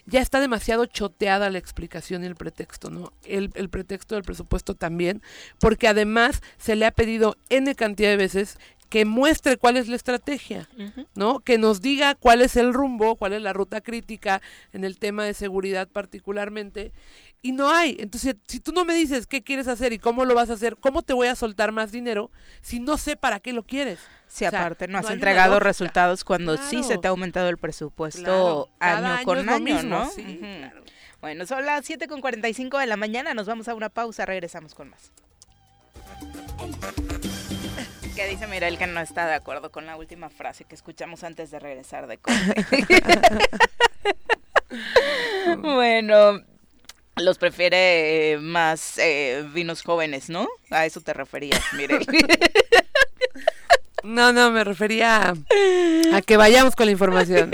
ya está demasiado choteada la explicación y el pretexto, ¿no? El, el pretexto del presupuesto también, porque además se le ha pedido N cantidad de veces que muestre cuál es la estrategia, ¿no? Que nos diga cuál es el rumbo, cuál es la ruta crítica en el tema de seguridad particularmente, y no hay. Entonces, si tú no me dices qué quieres hacer y cómo lo vas a hacer, ¿cómo te voy a soltar más dinero si no sé para qué lo quieres?
Si aparte no has entregado resultados cuando sí se te ha aumentado el presupuesto año con año, ¿no? Bueno, son las 7 con 45 de la mañana, nos vamos a una pausa, regresamos con más. ¿Qué dice Mirel que no está de acuerdo con la última frase que escuchamos antes de regresar de corte. [LAUGHS] [LAUGHS] bueno, los prefiere eh, más eh, vinos jóvenes, ¿no? A eso te referías, Mirel. [LAUGHS]
No, no, me refería [LAUGHS] a, que vayamos con la información.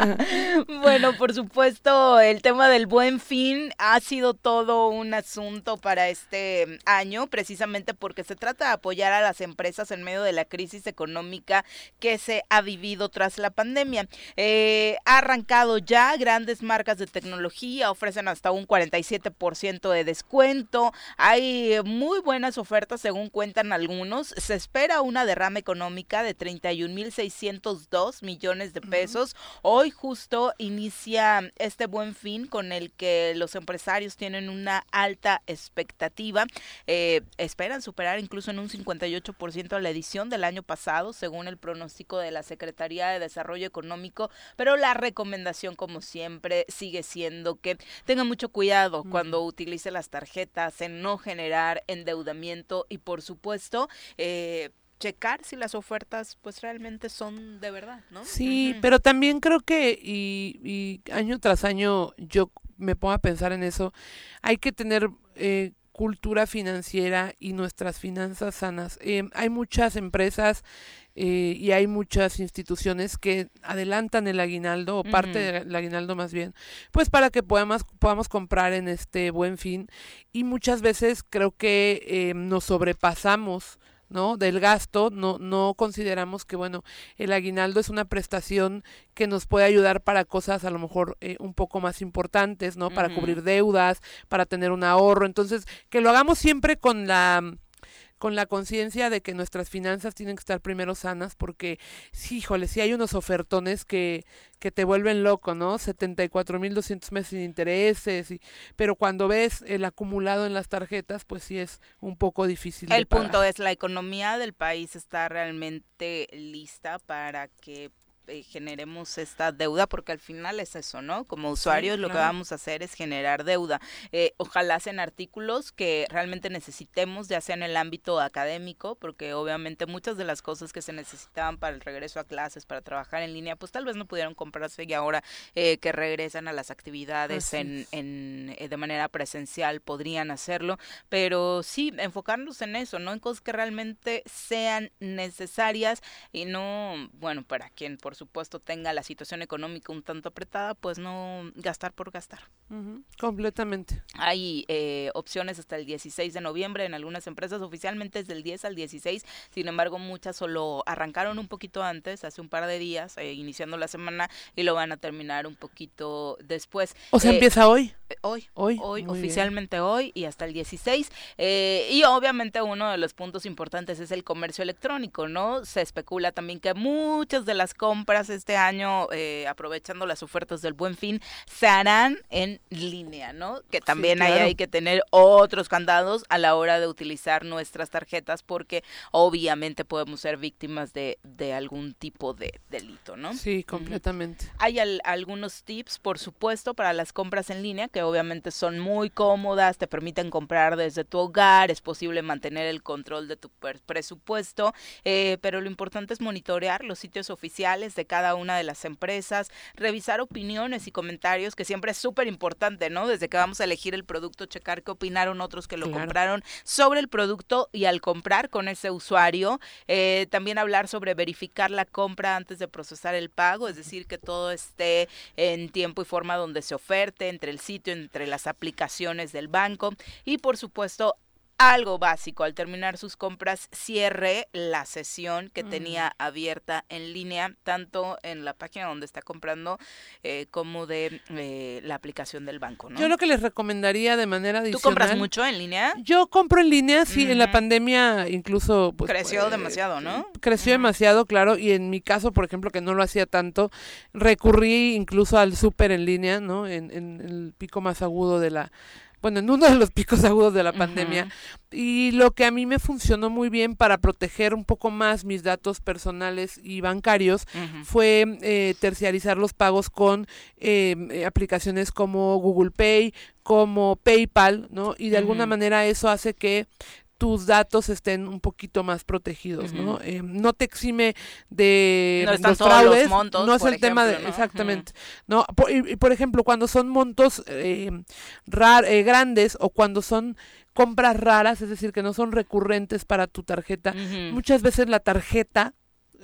[LAUGHS]
bueno, por supuesto, el tema del buen fin ha sido todo un asunto para este año, precisamente porque se trata de apoyar a las empresas en medio de la crisis económica que se ha vivido tras la pandemia. Eh, ha arrancado ya grandes marcas de tecnología, ofrecen hasta un 47% de descuento. Hay muy buenas ofertas, según cuentan algunos. Se espera una derrame económica económica de 31.602 millones de pesos. Hoy justo inicia este buen fin con el que los empresarios tienen una alta expectativa. Eh, esperan superar incluso en un 58% la edición del año pasado, según el pronóstico de la Secretaría de Desarrollo Económico, pero la recomendación, como siempre, sigue siendo que tenga mucho cuidado cuando utilice las tarjetas en no generar endeudamiento y, por supuesto, eh, checar si las ofertas pues realmente son de verdad, ¿no?
Sí, pero también creo que y, y, año tras año yo me pongo a pensar en eso, hay que tener eh, cultura financiera y nuestras finanzas sanas. Eh, hay muchas empresas eh, y hay muchas instituciones que adelantan el aguinaldo o parte del aguinaldo más bien, pues para que podamos, podamos comprar en este buen fin y muchas veces creo que nos sobrepasamos ¿no? del gasto, no, no consideramos que bueno, el aguinaldo es una prestación que nos puede ayudar para cosas a lo mejor eh, un poco más importantes, ¿no? Para cubrir deudas, para tener un ahorro. Entonces, que lo hagamos siempre con la con la conciencia de que nuestras finanzas tienen que estar primero sanas, porque, sí, híjole, sí hay unos ofertones que, que te vuelven loco, ¿no? 74.200 meses sin intereses, y, pero cuando ves el acumulado en las tarjetas, pues sí es un poco difícil.
El punto es, la economía del país está realmente lista para que eh, generemos esta deuda, porque al final es eso, ¿no? Como usuarios lo que vamos a hacer es generar deuda. Eh, ojalá sean artículos que realmente necesitemos, ya sea en el ámbito académico, porque obviamente muchas de las cosas que se necesitaban para el regreso a clases, para trabajar en línea, pues tal vez no pudieron comprarse y ahora eh, que regresan a las actividades en, en, de manera presencial podrían hacerlo, pero sí, enfocarnos en eso, ¿no? En cosas que realmente sean necesarias y no, bueno, para quien por supuesto tenga la situación económica un tanto apretada, pues no gastar por gastar.
completamente.
Hay eh, opciones hasta el 16 de noviembre en algunas empresas, oficialmente es del 10 al 16, sin embargo muchas solo arrancaron un poquito antes, hace un par de días, eh, iniciando la semana, y lo van a terminar un poquito después.
O sea, eh, empieza hoy.
Hoy, hoy, hoy oficialmente hoy y hasta el 16. y obviamente uno de los puntos importantes es el comercio electrónico, ¿no? Se especula también que muchas de las compras este año, eh, aprovechando las ofertas del buen fin, se harán en línea, ¿no? Que también ahí hay que tener otros candados a la hora de utilizar nuestras tarjetas porque obviamente podemos ser víctimas de, de algún tipo de delito, ¿no?
Sí, completamente.
Hay algunos tips, por supuesto, para las compras en línea que obviamente son muy cómodas, te permiten comprar desde tu hogar, es posible mantener el control de tu presupuesto, eh, pero lo importante es monitorear los sitios oficiales de cada una de las empresas, revisar opiniones y comentarios, que siempre es súper importante, ¿no? Desde que vamos a elegir el producto, checar qué opinaron otros que lo compraron sobre el producto y al comprar con ese usuario. Eh, también hablar sobre verificar la compra antes de procesar el pago, es decir, que todo esté en tiempo y forma donde se oferte, entre el sitio, entre las aplicaciones del banco y por supuesto algo básico. Al terminar sus compras, cierre la sesión que tenía abierta en línea, tanto en la página donde está comprando eh, como de eh, la aplicación del banco. ¿no?
Yo lo que les recomendaría de manera adicional.
¿Tú compras mucho en línea?
Yo compro en línea, sí. En la pandemia incluso. Pues,
creció demasiado, ¿no?
Creció demasiado, claro. Y en mi caso, por ejemplo, que no lo hacía tanto, recurrí incluso al súper en línea, ¿no? en el pico más agudo de la bueno, en uno de los picos agudos de la pandemia. Y lo que a mí me funcionó muy bien para proteger un poco más mis datos personales y bancarios fue eh, terciarizar los pagos con em, eh, aplicaciones como Google Pay, como PayPal, ¿no? Y de alguna manera eso hace que tus datos estén un poquito más protegidos, ¿no? Eh, no te exime de
no los fraudes, montos,
no es el tema de exactamente, no. Por, y, por ejemplo cuando son montos eh, rar, eh, grandes o cuando son compras raras, es decir que no son recurrentes para tu tarjeta, muchas veces la tarjeta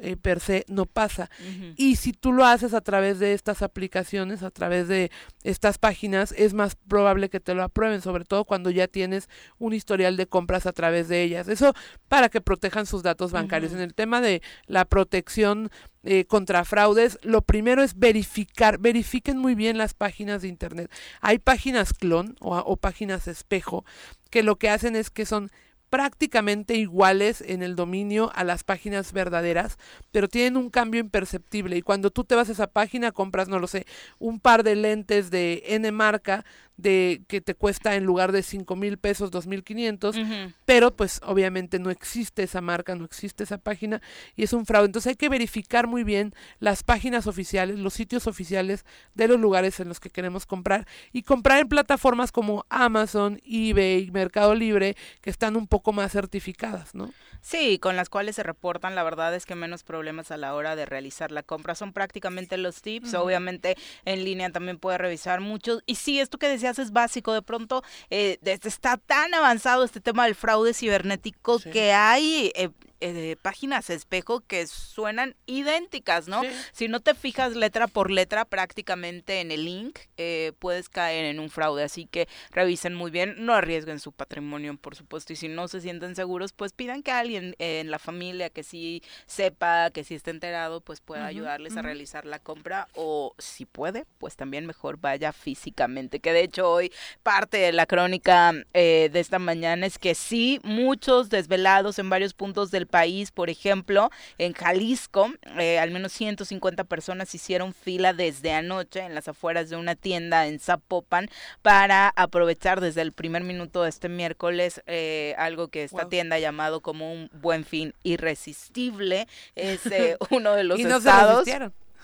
eh, per se no pasa. Y si tú lo haces a través de estas aplicaciones, a través de estas páginas, es más probable que te lo aprueben, sobre todo cuando ya tienes un historial de compras a través de ellas. Eso para que protejan sus datos bancarios. En el tema de la protección eh, contra fraudes, lo primero es verificar, verifiquen muy bien las páginas de Internet. Hay páginas clon o, o páginas espejo que lo que hacen es que son prácticamente iguales en el dominio a las páginas verdaderas, pero tienen un cambio imperceptible. Y cuando tú te vas a esa página, compras, no lo sé, un par de lentes de N marca de que te cuesta en lugar de cinco mil pesos, dos mil quinientos, pero pues obviamente no existe esa marca, no existe esa página y es un fraude. Entonces hay que verificar muy bien las páginas oficiales, los sitios oficiales de los lugares en los que queremos comprar y comprar en plataformas como Amazon, eBay, Mercado Libre, que están un poco más certificadas, ¿no?
Sí, con las cuales se reportan, la verdad es que menos problemas a la hora de realizar la compra. Son prácticamente los tips, obviamente en línea también puede revisar muchos. Y sí, esto que decías es básico, de pronto eh, está tan avanzado este tema del fraude cibernético que hay... Eh, eh, páginas espejo que suenan idénticas, ¿no? Si no te fijas letra por letra prácticamente en el link, eh, puedes caer en un fraude. Así que revisen muy bien, no arriesguen su patrimonio, por supuesto. Y si no se sienten seguros, pues pidan que alguien en la familia que sí sepa, que sí esté enterado, pues pueda ayudarles a realizar la compra. O si puede, pues también mejor vaya físicamente. Que de hecho hoy parte de la crónica eh, de esta mañana es que sí, muchos desvelados en varios puntos del país, por ejemplo, en Jalisco, eh, al menos 150 personas hicieron fila desde anoche en las afueras de una tienda en Zapopan para aprovechar desde el primer minuto de este miércoles eh, algo que esta tienda ha llamado como un buen fin irresistible. Es eh, [LAUGHS] uno de los estados.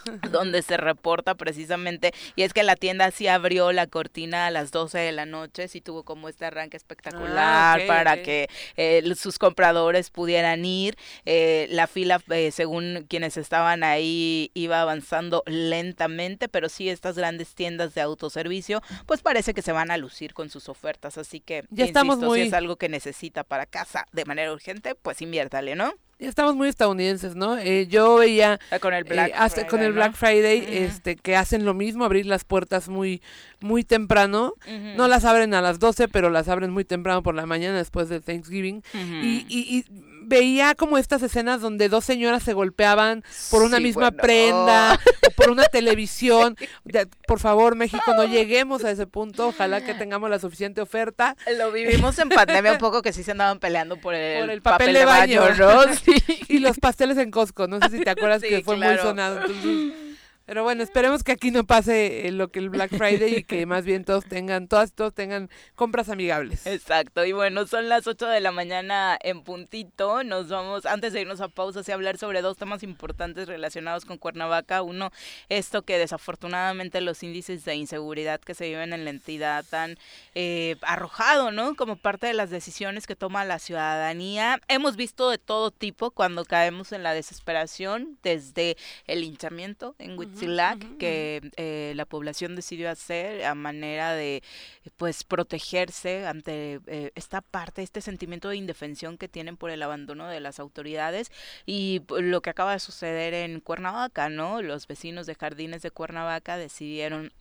[LAUGHS] donde se reporta precisamente, y es que la tienda sí abrió la cortina a las 12 de la noche, sí tuvo como este arranque espectacular ah, para que eh, sus compradores pudieran ir. Eh, la fila, eh, según quienes estaban ahí, iba avanzando lentamente, pero sí estas grandes tiendas de autoservicio, pues parece que se van a lucir con sus ofertas, así que
ya estamos muy...
si es algo que necesita para casa de manera urgente, pues inviértale, ¿no?
Estamos muy estadounidenses, ¿no? Eh, yo veía
ah, con el Black
eh, hasta con el Black Friday, este, que hacen lo mismo, abrir las puertas muy, muy temprano. No las abren a las 12, pero las abren muy temprano por la mañana después de Thanksgiving. y, y, y veía como estas escenas donde dos señoras se golpeaban por una misma prenda, [LAUGHS] o por una televisión. por favor, México, no lleguemos a ese punto. Ojalá que tengamos la suficiente oferta.
Lo vivimos en pandemia un poco que sí se andaban peleando por el, papel, de baño, ¿no? [LAUGHS]
Y los pasteles en Costco. No sé si te acuerdas que fue muy sonado. Pero bueno, esperemos que aquí no pase eh, lo que el Black Friday y que [LAUGHS] más bien todos tengan, todas, todos tengan compras amigables.
Exacto. Y bueno, son las 8 de la mañana en puntito. Nos vamos, antes de irnos a pausa, y hablar sobre dos temas importantes relacionados con Cuernavaca. Uno, esto que desafortunadamente los índices de inseguridad que se viven en la entidad han eh, arrojado, ¿no? Como parte de las decisiones que toma la ciudadanía. Hemos visto de todo tipo cuando caemos en la desesperación, desde el hinchamiento en que eh, la población decidió hacer a manera de pues protegerse ante eh, esta parte, este sentimiento de indefensión que tienen por el abandono de las autoridades y lo que acaba de suceder en Cuernavaca, ¿no? Los vecinos de Jardines de Cuernavaca decidieron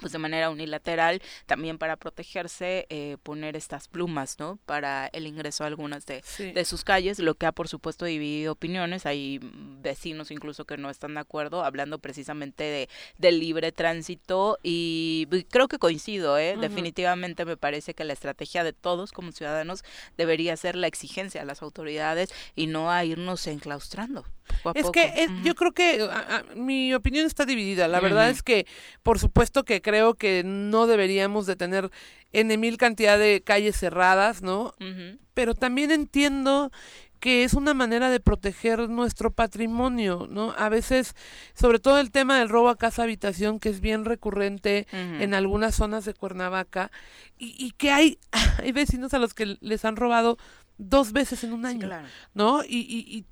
pues de manera unilateral, también para protegerse, eh, poner estas plumas, ¿no? Para el ingreso a algunas de, de, sus calles, lo que ha por supuesto dividido opiniones. Hay vecinos incluso que no están de acuerdo, hablando precisamente de, del libre tránsito y creo que coincido, ¿eh? Definitivamente me parece que la estrategia de todos como ciudadanos debería ser la exigencia a las autoridades y no a irnos enclaustrando
es que yo creo que mi opinión está dividida. La verdad es que, por supuesto que creo que no deberíamos de tener en mil cantidad de calles cerradas, ¿no? Pero también entiendo que es una manera de proteger nuestro patrimonio, ¿no? A veces, sobre todo el tema del robo a casa habitación, que es bien recurrente en algunas zonas de Cuernavaca, y, que hay, [LAUGHS] hay vecinos a los que les han robado dos veces en un año, ¿no? y, y,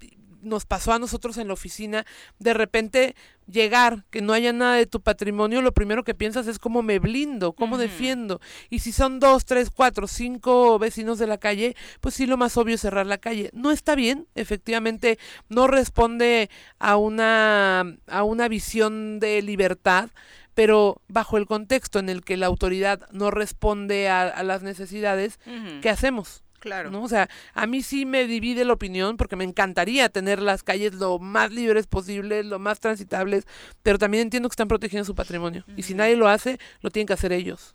nos pasó a nosotros en la oficina, de repente llegar, que no haya nada de tu patrimonio, lo primero que piensas es cómo me blindo, cómo defiendo. Y si son dos, tres, cuatro, cinco vecinos de la calle, pues sí, lo más obvio es cerrar la calle. No está bien, efectivamente, no responde a una, a una visión de libertad, pero bajo el contexto en el que la autoridad no responde a, las necesidades, ¿qué hacemos?
Claro.
¿no? O sea, a mí sí me divide la opinión porque me encantaría tener las calles lo más libres posibles, lo más transitables, pero también entiendo que están protegiendo su patrimonio. Y si nadie lo hace, lo tienen que hacer ellos.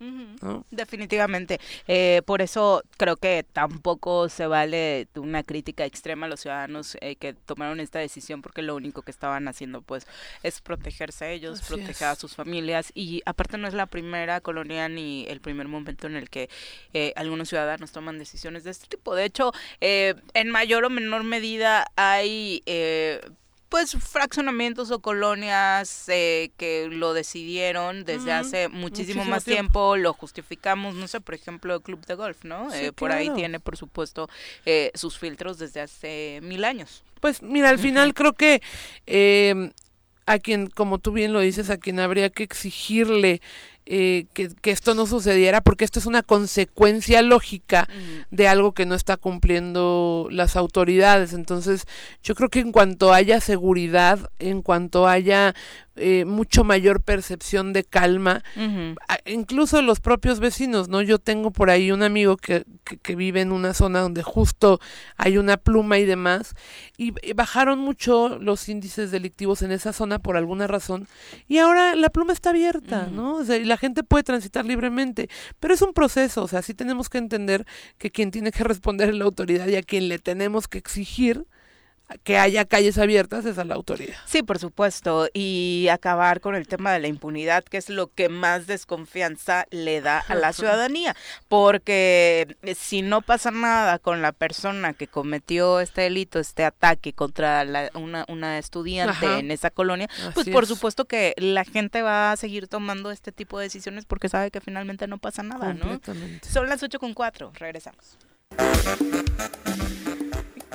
Definitivamente. Eh, por eso creo que tampoco se vale una crítica extrema a los ciudadanos eh, que tomaron esta decisión porque lo único que estaban haciendo pues es protegerse a ellos, proteger a sus familias y aparte no es la primera colonia ni el primer momento en el que eh, algunos ciudadanos toman decisiones de este tipo. De hecho, eh, en mayor o menor medida hay eh, pues fraccionamientos o colonias eh, que lo decidieron desde hace muchísimo, más tiempo. lo justificamos, no sé, por ejemplo, el Club de Golf, ¿no? por ahí tiene, por supuesto, sus filtros desde hace mil años.
Pues mira, al final creo que a quien, como tú bien lo dices, a quien habría que exigirle eh, que, esto no sucediera, porque esto es una consecuencia lógica de algo que no está cumpliendo las autoridades. Entonces, yo creo que en cuanto haya seguridad, en cuanto haya eh, mucho mayor percepción de calma, incluso los propios vecinos, ¿no? Yo tengo por ahí un amigo que, que, vive en una zona donde justo hay una pluma y demás, y, bajaron mucho los índices delictivos en esa zona por alguna razón, y ahora la pluma está abierta, ¿no? O sea, y la gente puede transitar libremente, pero es un proceso, o sea, sí tenemos que entender que quien tiene que responder es la autoridad y a quien le tenemos que exigir que haya calles abiertas es a la autoridad.
Sí, por supuesto, y acabar con el tema de la impunidad, que es lo que más desconfianza le da a la ciudadanía, porque eh, si no pasa nada con la persona que cometió este delito, este ataque contra una, una, estudiante en esa colonia, pues por supuesto que la gente va a seguir tomando este tipo de decisiones porque sabe que finalmente no pasa nada, ¿no? Son las ocho con cuatro, regresamos.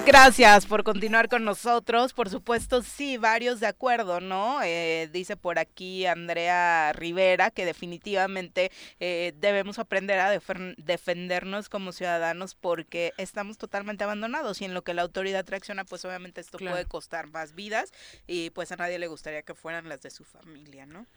Gracias por continuar con nosotros. Por supuesto, sí, varios de acuerdo, ¿no? Eh, dice por aquí Andrea Rivera que definitivamente eh, debemos aprender a defendernos como ciudadanos porque estamos totalmente abandonados y en lo que la autoridad reacciona, pues obviamente esto puede costar más vidas y pues a nadie le gustaría que fueran las de su familia, ¿no?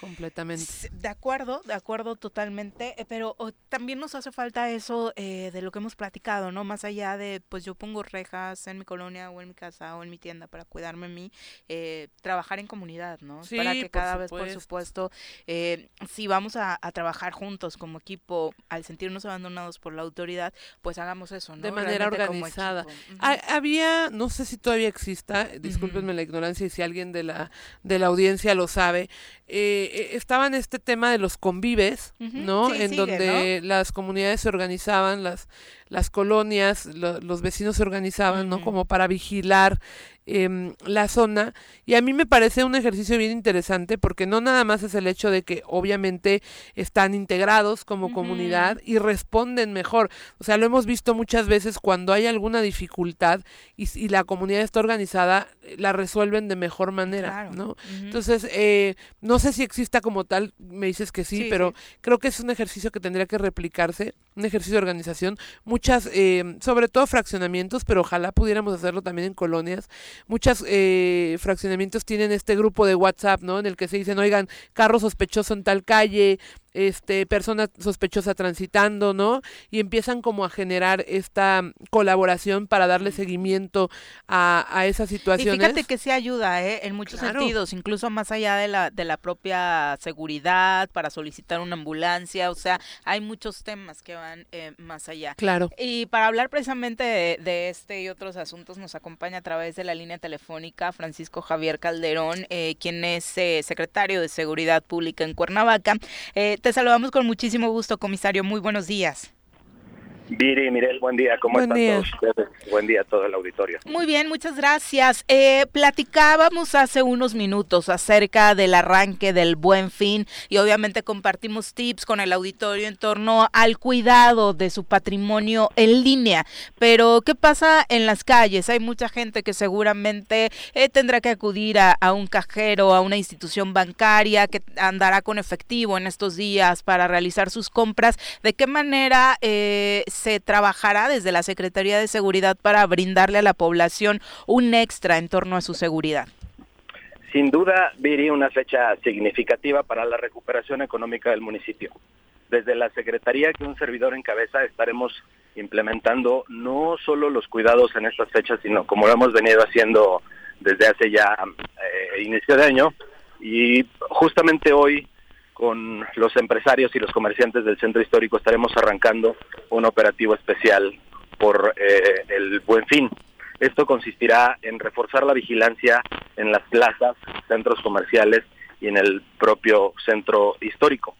Completamente.
De acuerdo, de acuerdo totalmente, eh, pero también nos hace falta eso eh, de lo que hemos platicado, ¿no? Más allá de, pues yo pongo rejas en mi colonia o en mi casa o en mi tienda para cuidarme a mí, eh, trabajar en comunidad, ¿no? para que cada vez, por supuesto, si vamos a, trabajar juntos como equipo, al sentirnos abandonados por la autoridad, pues hagamos eso, ¿no?
De manera organizada. Había, no sé si todavía exista, discúlpenme la ignorancia y si alguien de la, de la audiencia lo sabe, eh, eh, estaba en este tema de los convives, ¿no? en donde las comunidades se organizaban, las, las colonias, los vecinos se organizaban, ¿no? Como para vigilar eh, la zona. Y a mí me parece un ejercicio bien interesante porque no nada más es el hecho de que obviamente están integrados como comunidad y responden mejor. O sea, lo hemos visto muchas veces cuando hay alguna dificultad y, y la comunidad está organizada, la resuelven de mejor manera, ¿no? Entonces, eh, no sé si exista como tal, me dices que sí, pero creo que es un ejercicio que tendría que replicarse, un ejercicio de organización, muchas, eh, sobre todo fraccionamientos, pero ojalá pudiéramos hacerlo también en colonias, muchos eh, fraccionamientos tienen este grupo de WhatsApp, ¿no? En el que se dicen, oigan, carro sospechoso en tal calle, este, persona sospechosa transitando, ¿no? Y empiezan como a generar esta colaboración para darle seguimiento a, a esas situaciones. Y
fíjate que sí ayuda, ¿eh? En muchos sentidos, incluso más allá de la, de la propia seguridad, para solicitar una ambulancia, o sea, hay muchos temas que van eh, más allá.
Claro.
Y para hablar precisamente de, este y otros asuntos, nos acompaña a través de la línea telefónica Francisco Javier Calderón, eh, quien es eh, secretario de Seguridad Pública en Cuernavaca. Eh, te saludamos con muchísimo gusto, comisario. Muy buenos días.
Viri, Mirel, buen día. ¿Cómo están todos ustedes? Buen día a todo el auditorio.
Muy bien, muchas gracias. Eh, platicábamos hace unos minutos acerca del arranque del buen fin y obviamente compartimos tips con el auditorio en torno al cuidado de su patrimonio en línea. Pero, ¿qué pasa en las calles? Hay mucha gente que seguramente eh, tendrá que acudir a, a un cajero, a una institución bancaria, que andará con efectivo en estos días para realizar sus compras. ¿De qué manera eh, se trabajará desde la Secretaría de Seguridad para brindarle a la población un extra en torno a su seguridad?
Sin duda, Viri, una fecha significativa para la recuperación económica del municipio. Desde la Secretaría que un servidor encabeza estaremos implementando no solo los cuidados en estas fechas, sino como lo hemos venido haciendo desde hace ya eh, inicio de año. Y justamente hoy con los empresarios y los comerciantes del centro histórico estaremos arrancando un operativo especial por eh, el buen fin. Esto consistirá en reforzar la vigilancia en las plazas, centros comerciales y en el propio centro histórico.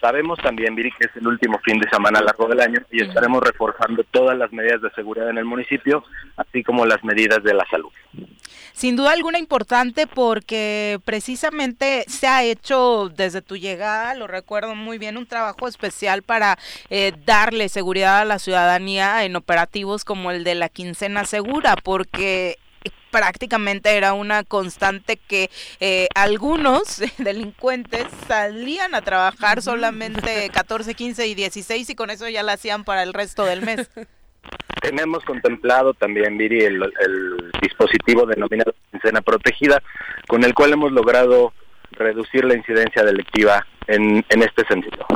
Sabemos también, Viri, que es el último fin de semana largo del año y estaremos reforzando todas las medidas de seguridad en el municipio, así como las medidas de la salud.
Sin duda alguna importante porque precisamente se ha hecho desde tu llegada, lo recuerdo muy bien, un trabajo especial para eh, darle seguridad a la ciudadanía en operativos como el de la quincena segura, porque prácticamente era una constante que eh, algunos [LAUGHS] delincuentes salían a trabajar solamente 14, 15 y 16 y con eso ya la hacían para el resto del mes. [LAUGHS]
Tenemos contemplado también, Viri, el, dispositivo denominado quincena protegida, con el cual hemos logrado reducir la incidencia delictiva en, en este sentido.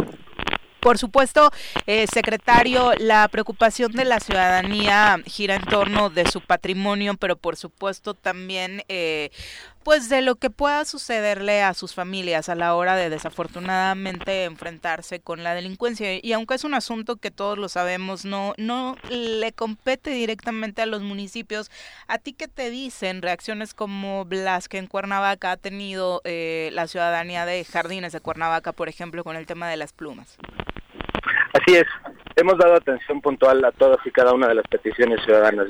Por supuesto, eh, secretario, la preocupación de la ciudadanía gira en torno de su patrimonio, pero por supuesto también eh, pues de lo que pueda sucederle a sus familias a la hora de desafortunadamente enfrentarse con la delincuencia. Y aunque es un asunto que todos lo sabemos no no le compete directamente a los municipios. A ti qué te dicen reacciones como las que en Cuernavaca ha tenido eh, la ciudadanía de Jardines de Cuernavaca por ejemplo con el tema de las plumas
Así es, hemos dado atención puntual a todas y cada una de las peticiones ciudadanas.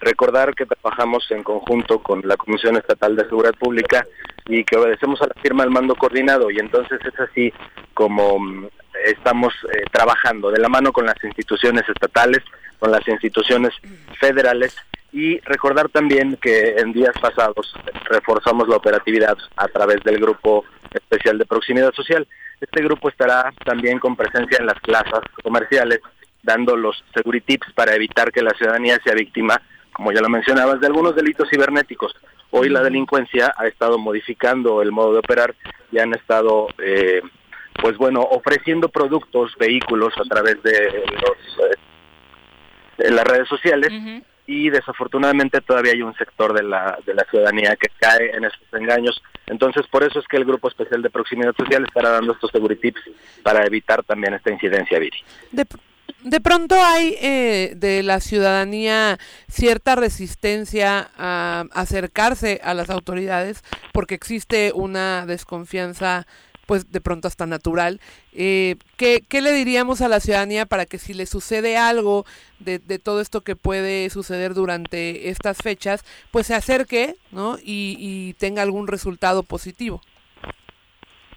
Recordar que trabajamos en conjunto con la Comisión Estatal de Seguridad Pública y que obedecemos a la firma del mando coordinado y entonces es así como mm, estamos eh, trabajando de la mano con las instituciones estatales, con las instituciones federales y recordar también que en días pasados reforzamos la operatividad a través del Grupo Especial de Proximidad Social. Este grupo estará también con presencia en las plazas comerciales, dando los security tips para evitar que la ciudadanía sea víctima, como ya lo mencionabas, de algunos delitos cibernéticos. Hoy la delincuencia ha estado modificando el modo de operar y han estado, eh, pues bueno, ofreciendo productos, vehículos a través de los eh, las redes sociales y desafortunadamente todavía hay un sector de la, de la ciudadanía que cae en estos engaños. Entonces, por eso es que el Grupo Especial de Proximidad Social estará dando estos tips para evitar también esta incidencia, Viri.
De, de pronto hay eh, de la ciudadanía cierta resistencia a acercarse a las autoridades porque existe una desconfianza pues de pronto hasta natural. Eh, ¿qué, le diríamos a la ciudadanía para que si le sucede algo de, de, todo esto que puede suceder durante estas fechas, pues se acerque ¿no? y, y tenga algún resultado positivo?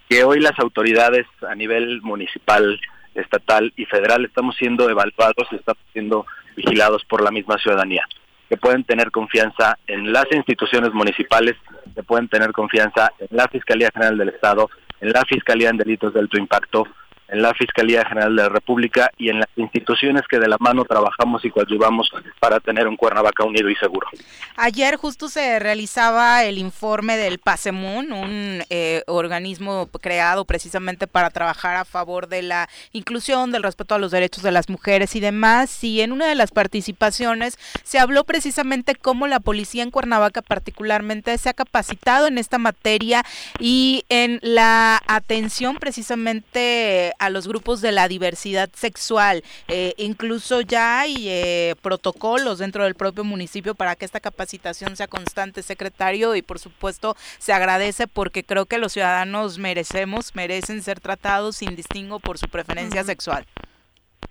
Que hoy las autoridades a nivel municipal, estatal y federal estamos siendo evaluados y estamos siendo vigilados por la misma ciudadanía que pueden tener confianza en las instituciones municipales, que pueden tener confianza en la Fiscalía General del Estado, en la Fiscalía en Delitos de Alto Impacto, en la Fiscalía General de la República y en las instituciones que de la mano trabajamos y coadyuvamos para tener un Cuernavaca unido y seguro.
Ayer justo se realizaba el informe del PASEMUN, un eh, organismo creado precisamente para trabajar a favor de la inclusión, del respeto a los derechos de las mujeres y demás. Y en una de las participaciones se habló precisamente cómo la policía en Cuernavaca particularmente se ha capacitado en esta materia y en la atención precisamente a los grupos de la diversidad sexual. Eh, incluso ya hay eh, protocolos dentro del propio municipio para que esta capacitación sea constante, secretario, y por supuesto se agradece porque creo que los ciudadanos merecemos, merecen ser tratados sin distingo por su preferencia sexual.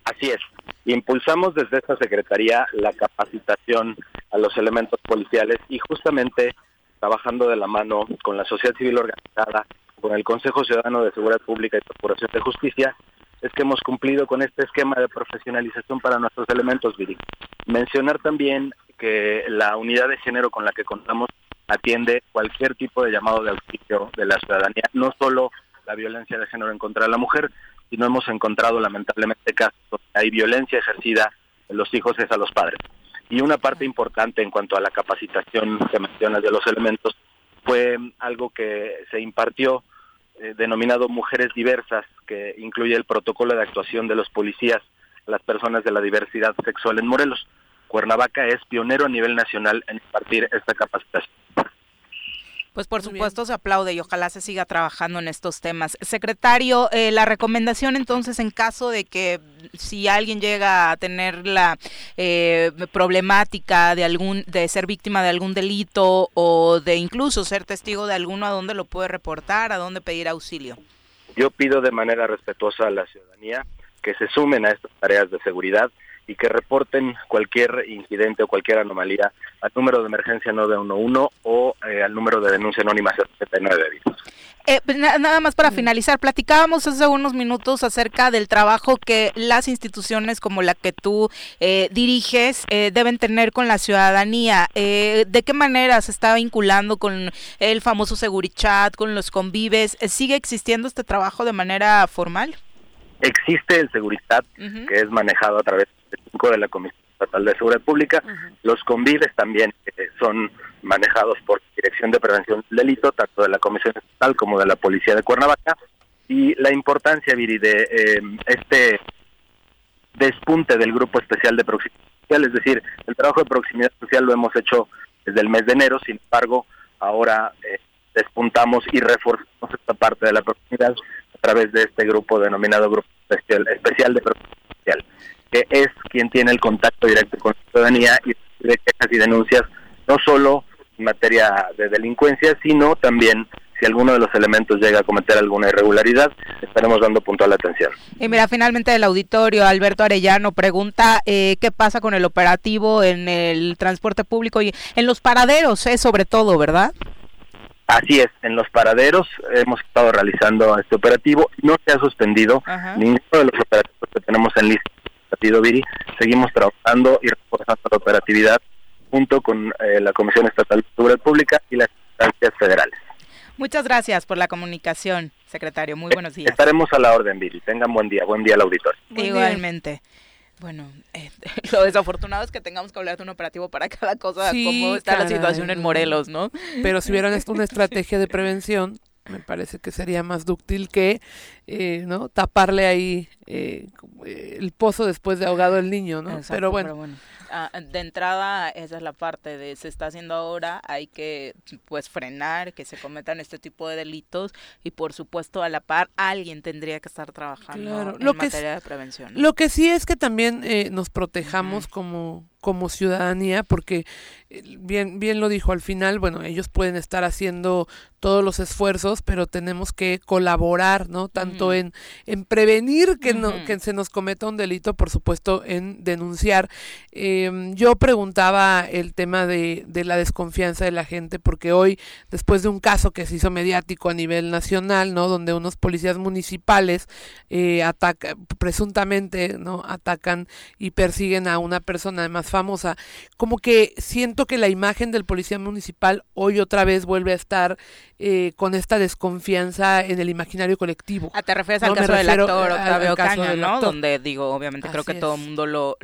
Así es. Impulsamos desde esta Secretaría la capacitación a los elementos policiales y justamente trabajando de la mano con la sociedad civil organizada, con el Consejo Ciudadano de Seguridad Pública y Procuración de Justicia, es que hemos cumplido con este esquema de profesionalización para nuestros elementos Viri. Mencionar también que la unidad de género con la que contamos atiende cualquier tipo de llamado de auxilio de la ciudadanía, no solo la violencia de género en contra de la mujer, sino hemos encontrado lamentablemente casos donde hay violencia ejercida en los hijos es a los padres. Y una parte importante en cuanto a la capacitación que mencionas de los elementos fue algo que se impartió eh, denominado Mujeres Diversas, que incluye el protocolo de actuación de los policías las personas de la diversidad sexual en Morelos. Cuernavaca es pionero a nivel nacional en impartir esta capacitación.
Pues por supuesto se aplaude y ojalá se siga trabajando en estos temas. Secretario, eh, la recomendación entonces en caso de que si alguien llega a tener la eh, problemática de algún de ser víctima de algún delito o de incluso ser testigo de alguno, ¿a dónde lo puede reportar? ¿A dónde pedir auxilio?
Yo pido de manera respetuosa a la ciudadanía que se sumen a estas tareas de seguridad y que reporten cualquier incidente o cualquier anomalía al número de emergencia 911 o eh, al número de denuncia anónima 79
eh, pues, nada más para finalizar, platicábamos hace unos minutos acerca del trabajo que las instituciones como la que tú eh, diriges eh, deben tener con la ciudadanía. ¿De qué manera se está vinculando con el famoso Segurichat, con los convives? ¿Sigue existiendo este trabajo de manera formal?
Existe el Seguritat, que es manejado a través de la Comisión Estatal de Seguridad Pública. Los convives también eh, son manejados por Dirección de Prevención del Delito, tanto de la Comisión Estatal como de la Policía de Cuernavaca. Y la importancia, Viri, de eh, este despunte del Grupo Especial de Proximidad Social, es decir, el trabajo de proximidad social lo hemos hecho desde el mes de enero, sin embargo, ahora eh, despuntamos y reforzamos esta parte de la proximidad a través de este grupo denominado Grupo Especial, Especial de Proximidad Social que es quien tiene el contacto directo con la ciudadanía y recibe quejas y denuncias, no solo en materia de delincuencia, sino también si alguno de los elementos llega a cometer alguna irregularidad, estaremos dando puntual atención.
Y mira, finalmente el auditorio, Alberto Arellano pregunta eh, qué pasa con el operativo en el transporte público y en los paraderos, eh, sobre todo, ¿verdad?
Así es, en los paraderos hemos estado realizando este operativo, no se ha suspendido ninguno de los operativos que tenemos en lista Partido Viri, seguimos trabajando y reforzando la operatividad junto con eh, la Comisión Estatal de Seguridad Pública y las instancias federales.
Muchas gracias por la comunicación, secretario. Muy buenos días.
Estaremos a la orden, Viri. Tengan buen día. Buen día al auditorio.
Igualmente. Bueno, eh, [LAUGHS] lo desafortunado es que tengamos que hablar de un operativo para cada cosa, cómo está la situación en Morelos, ¿no?
Pero si hubieran una estrategia de prevención, me parece que sería más dúctil que eh, no taparle ahí eh, el pozo después de ahogado el niño no pero bueno.
Ah, de entrada, esa es la parte de se está haciendo ahora, hay que pues frenar que se cometan este tipo de delitos y por supuesto a la par alguien tendría que estar trabajando en materia de prevención.
Lo que sí es que también eh, nos protejamos como como ciudadanía porque eh, bien bien lo dijo al final bueno ellos pueden estar haciendo todos los esfuerzos pero tenemos que colaborar no tanto en en prevenir que no, que se nos cometa un delito, por supuesto, en denunciar. Em, yo preguntaba el tema de, de la desconfianza de la gente, porque hoy, después de un caso que se hizo mediático a nivel nacional, ¿no? Donde unos policías municipales eh, atacan, presuntamente, ¿no? Atacan y persiguen a una persona famosa. Como que siento que la imagen del policía municipal hoy otra vez vuelve a estar eh, con esta desconfianza en el imaginario colectivo.
Ah, te refieres al caso del actor Octavio Caña, ¿no? Donde digo, obviamente creo que todo el mundo lo,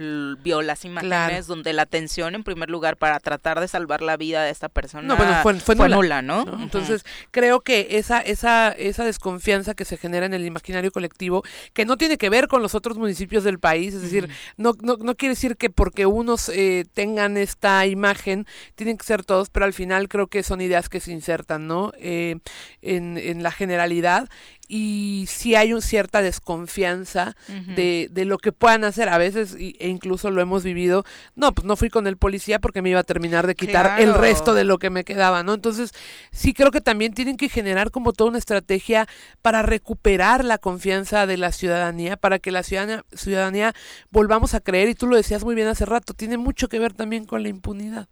vio las imágenes, donde la atención en primer lugar para tratar de salvar la vida de esta persona
no, bueno, fue,
fue, nula, ¿no?
Entonces, creo que esa, esa, esa desconfianza que se genera en el imaginario colectivo, que no tiene que ver con los otros municipios del país, es decir, no, no, no quiere decir que porque unos eh, tengan esta imagen, tienen que ser todos, pero al final creo que son ideas que se insertan, ¿no? Eh, en, en la generalidad y si hay una cierta desconfianza de, de, lo que puedan hacer. A veces, e incluso lo hemos vivido, no, pues no fui con el policía porque me iba a terminar de quitar el resto de lo que me quedaba, ¿no? Entonces, sí creo que también tienen que generar como toda una estrategia para recuperar la confianza de la ciudadanía, para que la ciudadanía, ciudadanía volvamos a creer, y tú lo decías muy bien hace rato, tiene mucho que ver también con la impunidad.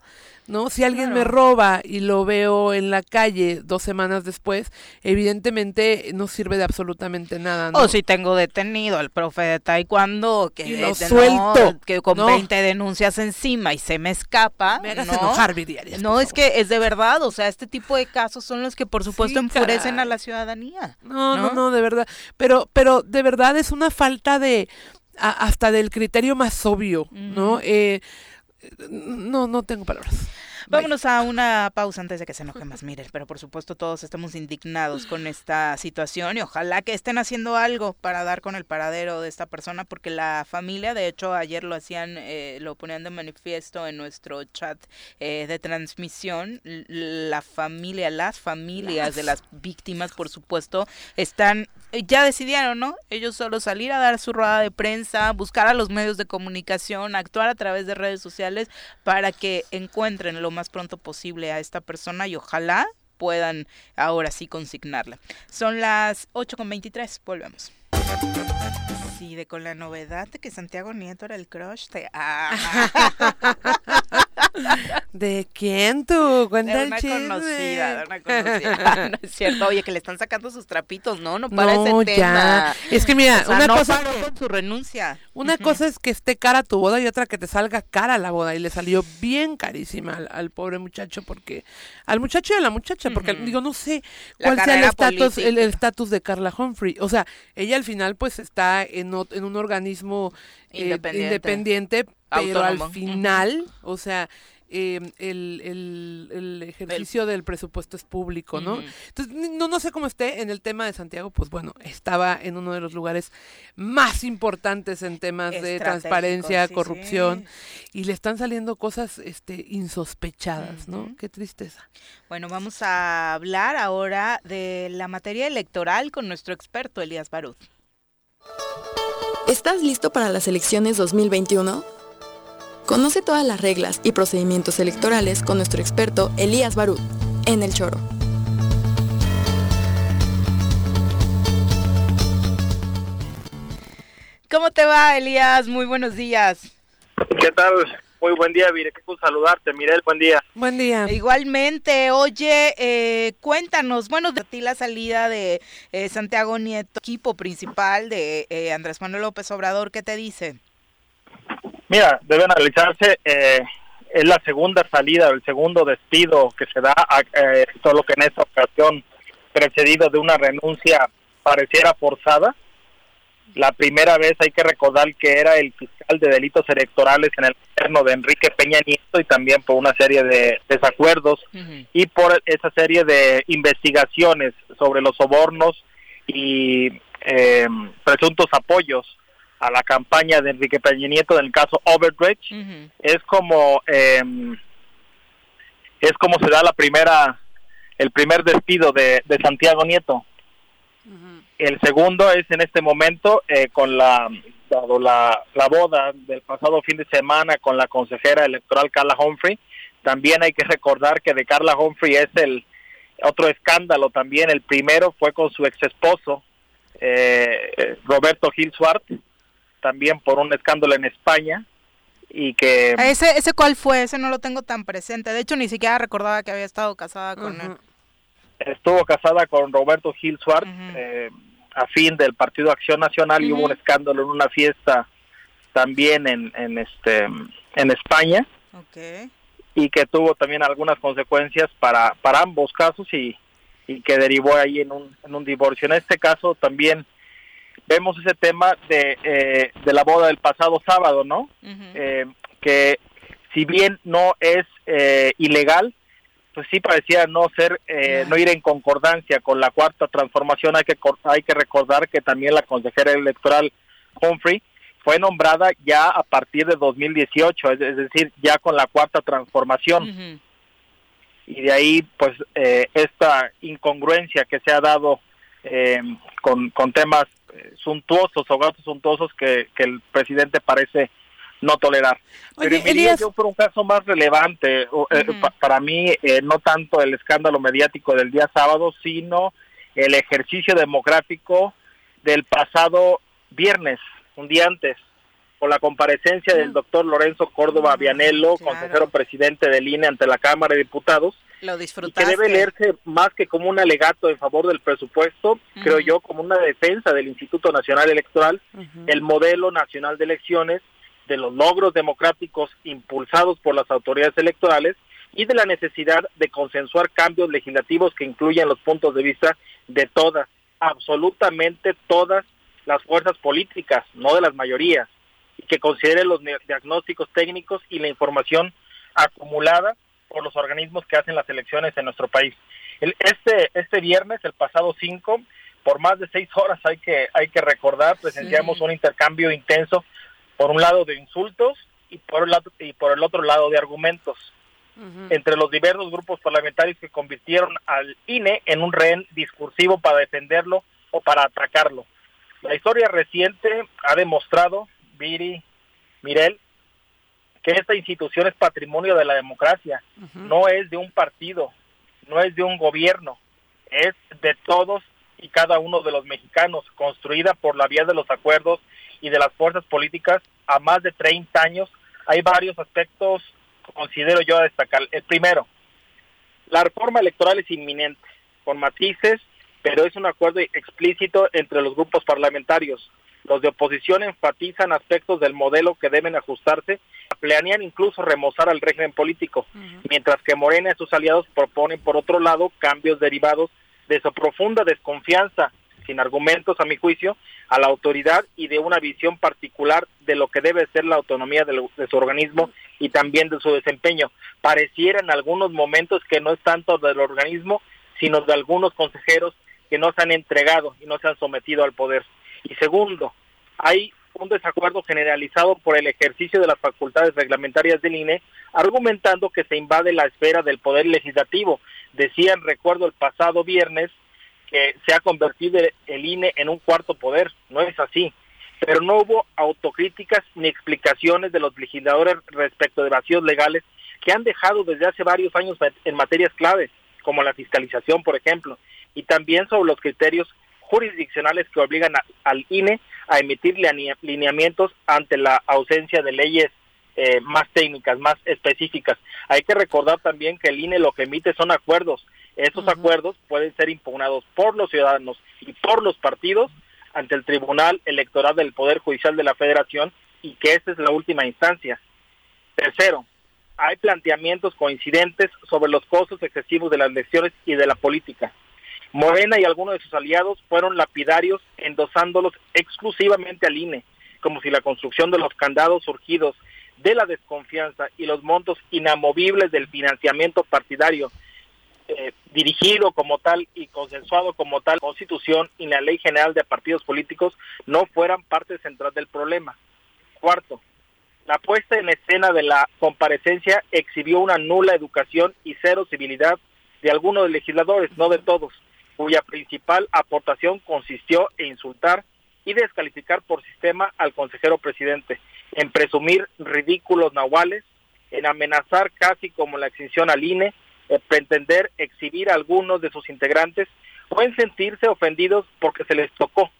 ¿No? Si alguien me roba y lo veo en la calle dos semanas después, evidentemente no sirve de absolutamente nada, ¿no?
O si tengo detenido al profe de taekwondo que
y lo suelto,
que con 20 denuncias encima y se me escapa,
me hagas
¿no?
enojar,
No, es que es de verdad, o sea, este tipo de casos son los que por supuesto enfurecen a la ciudadanía.
No, no, no, de verdad, pero pero de verdad es una falta de hasta del criterio más obvio, ¿no? Eh, no, no tengo palabras.
Vámonos a una pausa antes de que se enoje más Mirel, pero por supuesto todos estamos indignados con esta situación y ojalá que estén haciendo algo para dar con el paradero de esta persona porque la familia, de hecho ayer lo hacían, eh, lo ponían de manifiesto en nuestro chat eh, de transmisión, la familia, las familias de las víctimas por supuesto están ya decidieron, ¿no? Ellos solo salir a dar su rueda de prensa, buscar a los medios de comunicación, actuar a través de redes sociales para que encuentren lo más pronto posible a esta persona y ojalá puedan ahora sí consignarla. Son las 8.23, volvemos. Sí, de con la novedad de que Santiago Nieto era el crush de... [LAUGHS] [LAUGHS]
¿De quién tú?
Cuenta de una conocida, de una conocida. [LAUGHS] no es cierto, oye, que le están sacando sus trapitos, ¿no? No para ese tema.
Es que mira, una cosa
con su renuncia.
Una cosa es que esté cara tu boda y otra que te salga cara la boda y le salió bien carísima al, pobre muchacho porque al muchacho y a la muchacha porque digo no sé cuál sea el estatus el estatus de Carla Humphrey, o sea, ella al final pues está en, en un organismo eh, independiente pero al final, o sea, em, el, el, ejercicio del presupuesto es público, ¿no? Entonces, no, no sé cómo esté en el tema de Santiago, pues bueno, estaba en uno de los lugares más importantes en temas de transparencia, corrupción, y le están saliendo cosas este, insospechadas, ¿no? Qué tristeza.
Bueno, vamos a hablar ahora de la materia electoral con nuestro experto Elías Barut.
¿Estás listo para las elecciones 2021? Conoce todas las reglas y procedimientos electorales con nuestro experto Elías Barú en El Choro.
¿Cómo te va, Elías? Muy buenos días.
¿Qué tal? Muy buen día, Mire, qué gusto saludarte, Mirel, buen día.
Buen día.
Igualmente, oye, eh, cuéntanos, bueno, de ti la salida de eh, Santiago Nieto, equipo principal de eh, Andrés Manuel López Obrador, ¿qué te dice?
Mira, debe analizarse, eh, es la segunda salida, el segundo despido que se da, eh, solo que en esta ocasión precedido de una renuncia pareciera forzada. La primera vez hay que recordar que era el fiscal de delitos electorales en el gobierno de Enrique Peña Nieto y también por una serie de desacuerdos y por esa serie de investigaciones sobre los sobornos y eh, presuntos apoyos a la campaña de Enrique Peña Nieto en el caso Overdredge es como em, es como se da la primera el primer despido de, Santiago Nieto. El segundo es en este momento eh, con la dado la, la boda del pasado fin de semana con la consejera electoral Carla Humphrey también hay que recordar que de Carla Humphrey es el otro escándalo también. El primero fue con su ex esposo eh, Roberto Gil Suart, también por un escándalo en España, y que...
¿Ese, ¿Ese cuál fue? Ese no lo tengo tan presente. De hecho, ni siquiera recordaba que había estado casada con él.
Estuvo casada con Roberto Gil Suart, eh, a fin del Partido Acción Nacional, y hubo un escándalo en una fiesta también en, en, este, en España. Y que tuvo también algunas consecuencias para, para ambos casos y, y que derivó ahí en un, en un divorcio. En este caso también vemos ese tema de, eh, de la boda del pasado sábado, ¿no? Eh, que si bien no es eh, ilegal, pues sí parecía no ser, no ir en concordancia con la cuarta transformación. Hay que hay que recordar que también la consejera electoral Humphrey fue nombrada ya a partir de 2018, es, decir, ya con la cuarta transformación. Y de ahí, pues, esta incongruencia que se ha dado con, con temas suntuosos o gastos suntuosos que, el presidente parece no tolerar. Pero Elías... yo por un caso más relevante, eh, para mí, eh, no tanto el escándalo mediático del día sábado, sino el ejercicio democrático del pasado viernes, un día antes, con la comparecencia del doctor Lorenzo Córdoba Vianello, consejero presidente del INE ante la Cámara de Diputados,
lo
que debe leerse más que como un alegato en favor del presupuesto, creo yo, como una defensa del Instituto Nacional Electoral, el modelo nacional de elecciones, de los logros democráticos impulsados por las autoridades electorales y de la necesidad de consensuar cambios legislativos que incluyan los puntos de vista de todas, absolutamente todas las fuerzas políticas, no de las mayorías, y que considere los diagnósticos técnicos y la información acumulada por los organismos que hacen las elecciones en nuestro país. El, este, este viernes, el pasado 5, por más de seis horas hay que, hay que recordar, presenciamos un intercambio intenso, por un lado de insultos y por el, lado, y por el otro lado de argumentos, entre los diversos grupos parlamentarios que convirtieron al INE en un rehén discursivo para defenderlo o para atacarlo. La historia reciente ha demostrado, Viri, Mirel, que esta institución es patrimonio de la democracia, no es de un partido, no es de un gobierno, es de todos y cada uno de los mexicanos, construida por la vía de los acuerdos y de las fuerzas políticas a más de 30 años. Hay varios aspectos, considero yo, a destacar. El primero, la reforma electoral es inminente, con matices, pero es un acuerdo explícito entre los grupos parlamentarios. Los de oposición enfatizan aspectos del modelo que deben ajustarse, planean incluso remozar al régimen político, mientras que Morena y sus aliados proponen, por otro lado, cambios derivados de su profunda desconfianza, sin argumentos a mi juicio, a la autoridad y de una visión particular de lo que debe ser la autonomía de, de su organismo y también de su desempeño. Pareciera en algunos momentos que no es tanto del organismo, sino de algunos consejeros que no se han entregado y no se han sometido al poder. Y segundo, hay un desacuerdo generalizado por el ejercicio de las facultades reglamentarias del INE, argumentando que se invade la esfera del poder legislativo. Decían, recuerdo el pasado viernes, que se ha convertido el INE en un cuarto poder. No es así. Pero no hubo autocríticas ni explicaciones de los legisladores respecto de vacíos legales que han dejado desde hace varios años en materias claves, como la fiscalización, por ejemplo, y también sobre los criterios jurisdiccionales que obligan al INE a emitir lineamientos ante la ausencia de leyes eh, más técnicas, más específicas. Hay que recordar también que el INE lo que emite son acuerdos. Esos acuerdos pueden ser impugnados por los ciudadanos y por los partidos ante el Tribunal Electoral del Poder Judicial de la Federación y que esta es la última instancia. Tercero, hay planteamientos coincidentes sobre los costos excesivos de las elecciones y de la política. Morena y algunos de sus aliados fueron lapidarios endosándolos exclusivamente al INE, como si la construcción de los candados surgidos de la desconfianza y los montos inamovibles del financiamiento partidario eh, dirigido como tal y consensuado como tal constitución y la ley general de partidos políticos no fueran parte central del problema. Cuarto, la puesta en escena de la comparecencia exhibió una nula educación y cero civilidad de algunos legisladores, no de todos cuya principal aportación consistió en insultar y descalificar por sistema al consejero presidente, en presumir ridículos nahuales, en amenazar casi como la extinción al INE, en pretender exhibir a algunos de sus integrantes o en sentirse ofendidos porque se les tocó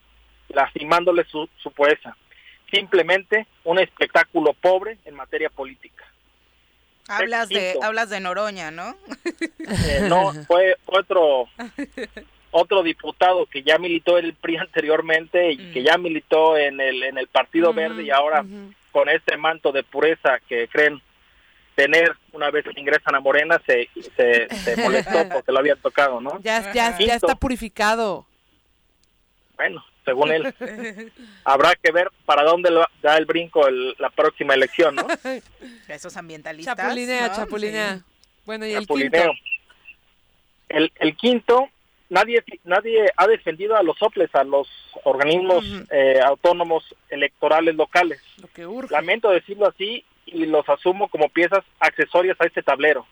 lastimándole su, su poesa. Simplemente un espectáculo pobre en materia política.
Hablas de, hablas de Noroña, ¿no?
Eh, no, fue otro otro diputado que ya militó en el PRI anteriormente y que mm. ya militó en el en el Partido Verde y ahora con este manto de pureza que creen tener una vez que ingresan a Morena se, se, se molestó [LAUGHS] porque lo habían tocado, ¿no?
Ya, ya, ya está purificado.
Bueno, según él. [LAUGHS] Habrá que ver para dónde da el brinco la próxima elección, ¿no? [LAUGHS]
Esos ambientalistas.
Chapulinea, chapulinea. Bueno, y el quinto.
El, el quinto, nadie nadie ha defendido a los OPLES, a los organismos eh, autónomos electorales locales. Lamento decirlo así y los asumo como piezas accesorias a este tablero.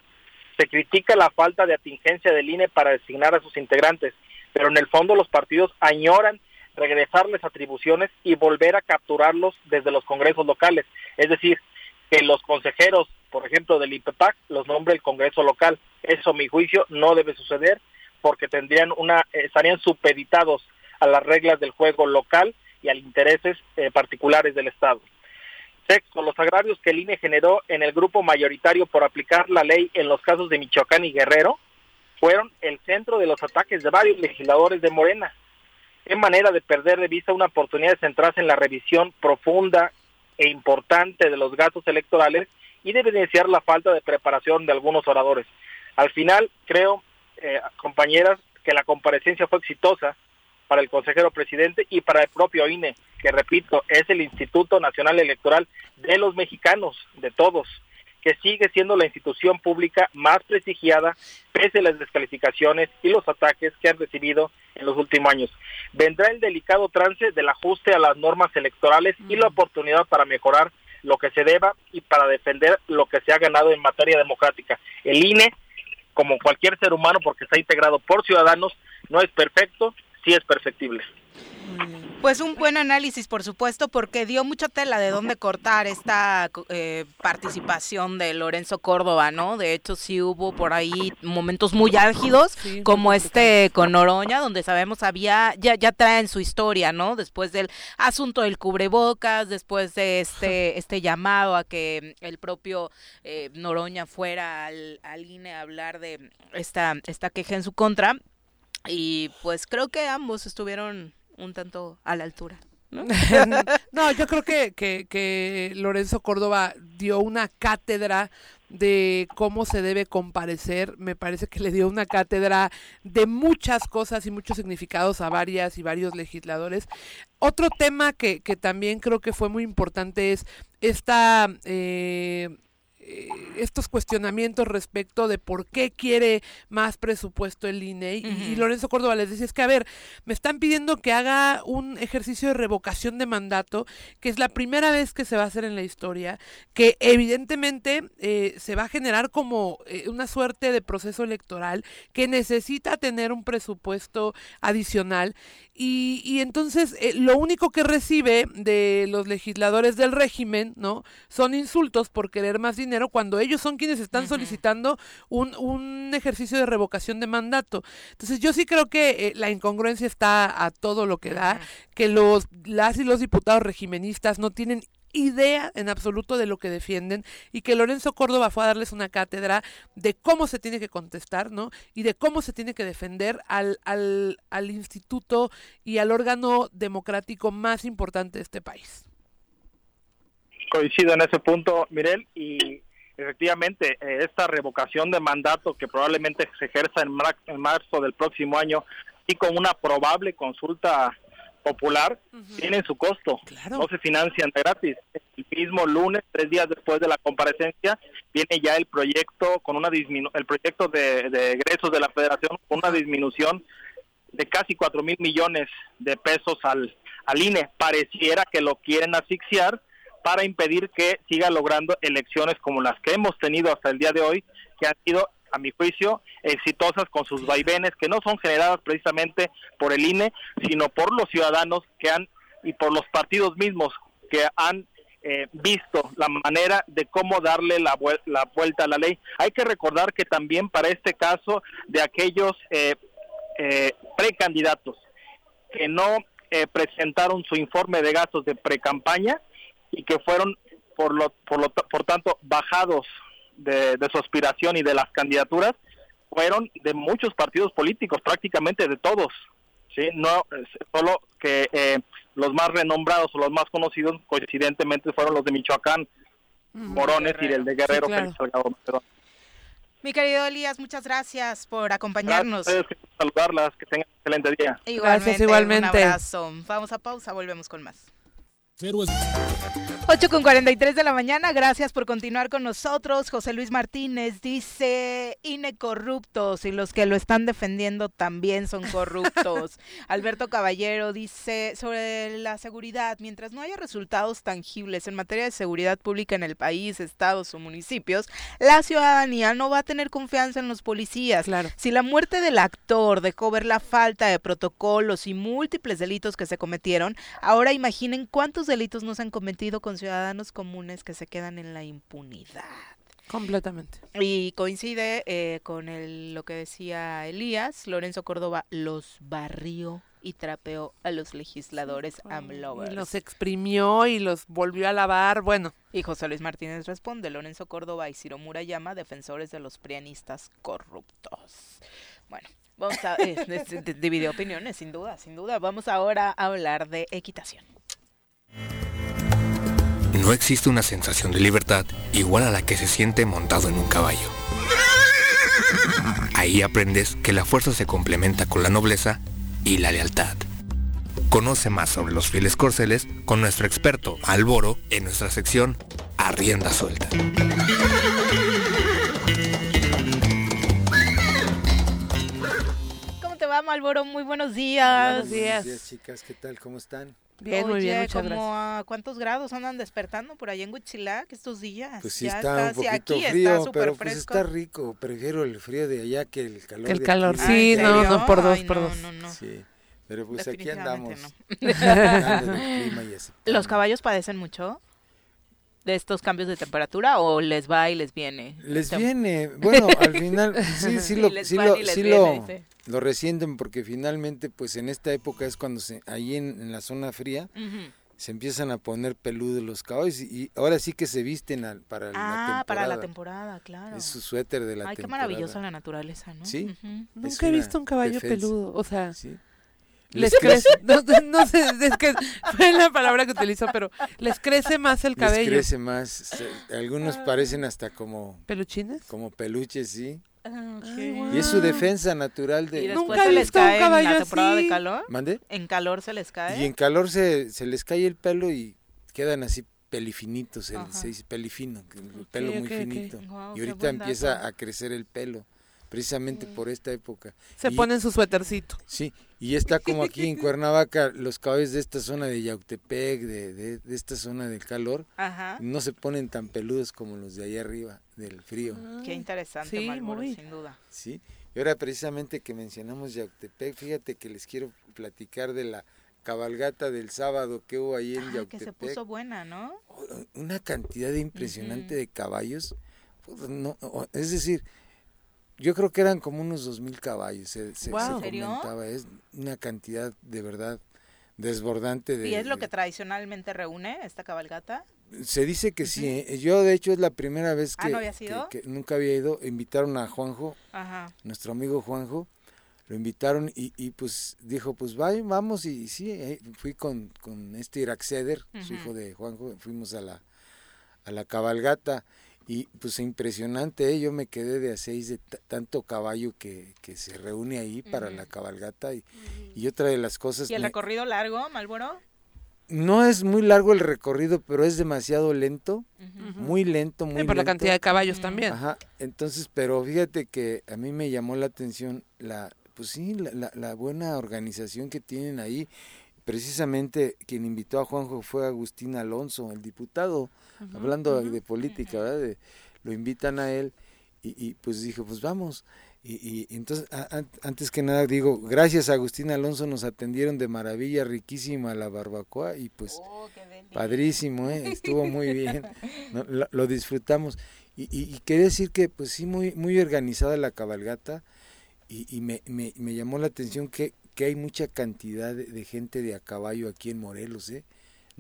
Se critica la falta de atingencia del INE para designar a sus integrantes, pero en el fondo los partidos añoran regresarles atribuciones y volver a capturarlos desde los congresos locales. Es decir, que los consejeros, por ejemplo, del IPPAC, los nombre el Congreso local. Eso, a mi juicio, no debe suceder porque tendrían una, estarían supeditados a las reglas del juego local y a intereses eh, particulares del Estado. Sexto, los agravios que el INE generó en el grupo mayoritario por aplicar la ley en los casos de Michoacán y Guerrero fueron el centro de los ataques de varios legisladores de Morena. Qué manera de perder de vista una oportunidad de centrarse en la revisión profunda e importante de los gastos electorales y de evidenciar la falta de preparación de algunos oradores. Al final, creo, eh, compañeras, que la comparecencia fue exitosa para el consejero presidente y para el propio INE, que repito, es el Instituto Nacional Electoral de los mexicanos, de todos que sigue siendo la institución pública más prestigiada pese a las descalificaciones y los ataques que han recibido en los últimos años. Vendrá el delicado trance del ajuste a las normas electorales y la oportunidad para mejorar lo que se deba y para defender lo que se ha ganado en materia democrática. El INE, como cualquier ser humano, porque está integrado por ciudadanos, no es perfecto, sí es perfectible.
Pues un buen análisis, por supuesto, porque dio mucha tela de dónde cortar esta eh, participación de Lorenzo Córdoba, ¿no? De hecho, sí hubo por ahí momentos muy álgidos, como este con Oroña, donde sabemos había, ya, ya traen su historia, ¿no? Después del asunto del cubrebocas, después de este, [LAUGHS] este llamado a que el propio eh, Noroña fuera al, al INE a hablar de esta, esta queja en su contra. Y pues creo que ambos estuvieron un tanto a la altura. [LAUGHS] ¿no?
yo creo que, que, que Lorenzo Córdoba dio una cátedra de cómo se debe comparecer. Me parece que le dio una cátedra de muchas cosas y muchos significados a varias y varios legisladores. Otro tema que, que también creo que fue muy importante es esta... Eh, eh, estos cuestionamientos respecto de por qué quiere más presupuesto el INE y, Lorenzo Córdoba les decía es que a ver me están pidiendo que haga un ejercicio de revocación de mandato que es la primera vez que se va a hacer en la historia que evidentemente eh, se va a generar como eh, una suerte de proceso electoral que necesita tener un presupuesto adicional. Y, y entonces lo único que recibe de los legisladores del régimen no son insultos por querer más dinero cuando ellos son quienes están solicitando un, un, ejercicio de revocación de mandato. Entonces yo sí creo que eh, la incongruencia está a todo lo que da, que los las y los diputados regimenistas no tienen idea en absoluto de lo que defienden y que Lorenzo Córdoba fue a darles una cátedra de cómo se tiene que contestar, ¿no? Y de cómo se tiene que defender al, al, al instituto y al órgano democrático más importante de este país
coincido en ese punto, Mirel, y efectivamente eh, esta revocación de mandato que probablemente se ejerza en, marzo del próximo año y con una probable consulta popular tiene su costo, no se financian gratis. El mismo lunes, tres días después de la comparecencia, viene ya el proyecto con una disminu el proyecto de, de egresos de la Federación con una disminución de casi cuatro mil millones de pesos al, al INE. Pareciera que lo quieren asfixiar para impedir que siga logrando elecciones como las que hemos tenido hasta el día de hoy, que han sido, a mi juicio, exitosas con sus vaivenes, que no son generadas precisamente por el INE, sino por los ciudadanos que han y por los partidos mismos que han eh, visto la manera de cómo darle la, la, vuelta a la ley. Hay que recordar que también para este caso de aquellos eh, eh, precandidatos que no eh, presentaron su informe de gastos de precampaña y que fueron por lo por lo por tanto bajados de, su aspiración y de las candidaturas fueron de muchos partidos políticos prácticamente de todos sí no solo que eh, los más renombrados o los más conocidos coincidentemente fueron los de Michoacán Morones y el de Guerrero
mi querido Elías, muchas gracias por acompañarnos.
Gracias, saludarlas, que tengan un excelente día.
Igualmente, gracias, igualmente. Un abrazo. Vamos a pausa, volvemos con más. 8 con 43 de la mañana, gracias por continuar con nosotros. José Luis Martínez dice, INE corruptos y los que lo están defendiendo también son corruptos. [LAUGHS] Alberto Caballero dice, sobre la seguridad, mientras no haya resultados tangibles en materia de seguridad pública en el país, estados o municipios, la ciudadanía no va a tener confianza en los policías.
Claro.
Si la muerte del actor dejó ver la falta de protocolos y múltiples delitos que se cometieron, ahora imaginen cuántos delitos no se han cometido con ciudadanos comunes que se quedan en la impunidad.
Completamente.
Y coincide eh, con el, lo que decía Elías, Lorenzo Córdoba los barrió y trapeó a los legisladores AMLovers.
Y los exprimió y los volvió a lavar, bueno.
Y José Luis Martínez responde, Lorenzo Córdoba y Ciro Murayama, defensores de los prianistas corruptos. Bueno, vamos a... [LAUGHS] Eh, divide opiniones, sin duda, sin duda. Vamos ahora a hablar de equitación.
No existe una sensación de libertad igual a la que se siente montado en un caballo. Ahí aprendes que la fuerza se complementa con la nobleza y la lealtad. Conoce más sobre los fieles corceles con nuestro experto Alboro en nuestra sección Arrienda Suelta.
¿Cómo te va, Malboro? Muy buenos días.
Buenos días. Buenos días, chicas. ¿Qué tal? ¿Cómo están?
Bien, muy bien, muchas como a cuántos grados andan despertando por allá en Huitzilac estos días.
Pues sí está, un poquito frío, pero pues está rico. Prefiero el frío de allá que el calor.
El calor, sí, no, no, por dos, por dos.
Sí, pero pues aquí andamos. [LAUGHS] [LAUGHS]
¿Los caballos padecen mucho? De estos cambios de temperatura o les va y les viene?
Les viene, bueno, al final [LAUGHS] sí, sí lo, sí lo, sí lo, lo resienten porque finalmente pues en esta época es cuando se, ahí en, la zona fría se empiezan a poner peludos los caballos y, ahora sí que se visten para la temporada.
Ah, para la temporada, claro.
Es su suéter de la temporada.
Ay, qué maravillosa la naturaleza, ¿no?
Sí.
Nunca he visto un caballo peludo, o sea... Les crece, [LAUGHS] no, sé, es que fue la palabra que utilizó, pero les crece más el cabello. Les
crece más, algunos parecen hasta como...
¿Peluchines?
Como peluches, sí. Y es su defensa natural de...
¿Y Nunca se les cae en la temporada de calor?
¿Mande?
¿En calor se les cae?
Y en calor se, se les cae el pelo y quedan así pelifinitos, el, se dice pelifino, el pelo muy finito. y ahorita empieza a crecer el pelo precisamente por esta época.
Se ponen su suétercito.
Sí, y está como aquí en [LAUGHS] Cuernavaca, los caballos de esta zona de Yautepec, de, de, esta zona del calor, no se ponen tan peludos como los de allá arriba, del frío.
Ah, Qué interesante, sí, sin duda.
Sí, y ahora precisamente que mencionamos Yautepec, fíjate que les quiero platicar de la cabalgata del sábado que hubo ahí en ah, Yautepec.
que se puso buena, ¿no?
Una cantidad impresionante de caballos, pues, no, es decir, yo creo que eran como unos dos mil caballos, se, se, comentaba, es una cantidad de verdad desbordante. De,
¿Y es lo que tradicionalmente reúne esta cabalgata?
Se dice que sí, ¿eh? yo de hecho es la primera vez
ah,
que, nunca había ido, invitaron a Juanjo, nuestro amigo Juanjo, lo invitaron y, y pues dijo, pues vamos y, sí, eh, fui con, con este Irak Seder, su hijo de Juanjo, fuimos a la, a la cabalgata y pues impresionante, ¿eh? yo me quedé de a seis de tanto caballo que, que, se reúne ahí para la cabalgata. Y, y, otra de las cosas...
¿Y el recorrido largo, Malboro?
No es muy largo el recorrido, pero es demasiado lento, muy lento, muy
por la cantidad de caballos también.
Ajá, entonces, pero fíjate que a mí me llamó la atención la, pues sí, la, la buena organización que tienen ahí. Precisamente quien invitó a Juanjo fue Agustín Alonso, el diputado hablando de política, ¿verdad? lo invitan a él y, pues dijo, pues vamos. Y, entonces, antes que nada digo, gracias a Agustín Alonso nos atendieron de maravilla, riquísima la barbacoa y pues oh, padrísimo, ¿eh? estuvo muy bien, [LAUGHS] lo, disfrutamos. Y, y, quería decir que pues sí, muy, muy organizada la cabalgata y, me, me, me, llamó la atención que, que hay mucha cantidad de, gente de a caballo aquí en Morelos, ¿eh?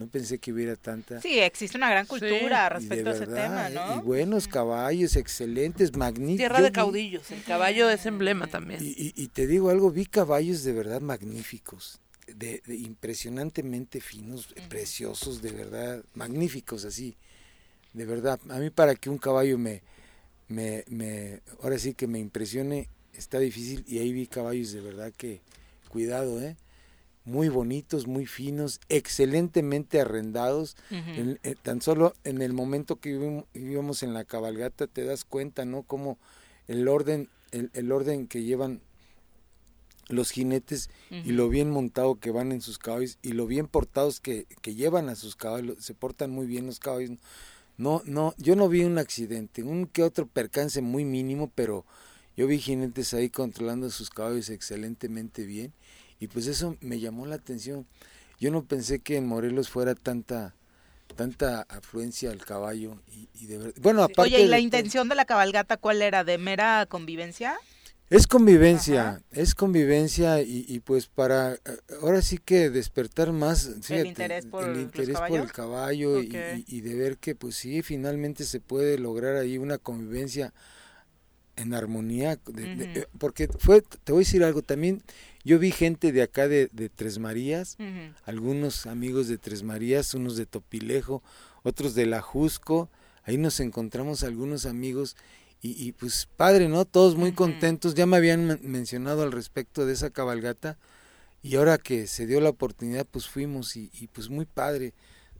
No pensé que hubiera tanta.
Sí, existe una gran cultura respecto a ese tema, ¿eh? ¿no?
Y buenos caballos, excelentes, magníficos.
Tierra de caudillos, el caballo es emblema también.
Y, te digo algo, vi caballos de verdad magníficos, de, impresionantemente finos, preciosos, de verdad, magníficos así, de verdad. A mí para que un caballo me, me, me, ahora sí que me impresione, está difícil y ahí vi caballos de verdad que, cuidado, ¿eh? Muy bonitos, muy finos, excelentemente arrendados. Eh, tan solo en el momento que vivimos en la cabalgata te das cuenta, ¿no? Como el orden, el, orden que llevan los jinetes y lo bien montado que van en sus caballos y lo bien portados que, que, llevan a sus caballos, se portan muy bien los caballos. No, no, yo no vi un accidente, un que otro percance muy mínimo, pero yo vi jinetes ahí controlando sus caballos excelentemente bien y pues eso me llamó la atención. Yo no pensé que en Morelos fuera tanta tanta afluencia al caballo y, de bueno aparte
oye y la intención de la cabalgata cuál era de mera convivencia
es convivencia es convivencia y, pues para ahora sí que despertar más
el interés por el, interés por
el caballo y, de ver que pues sí finalmente se puede lograr ahí una convivencia en armonía eh, porque fue te voy a decir algo también yo vi gente de acá de, Tres Marías, algunos amigos de Tres Marías, unos de Topilejo, otros de La Jusco, ahí nos encontramos algunos amigos y, pues padre, ¿no? Todos muy contentos, ya me habían mencionado al respecto de esa cabalgata y ahora que se dio la oportunidad pues fuimos y, y pues muy padre,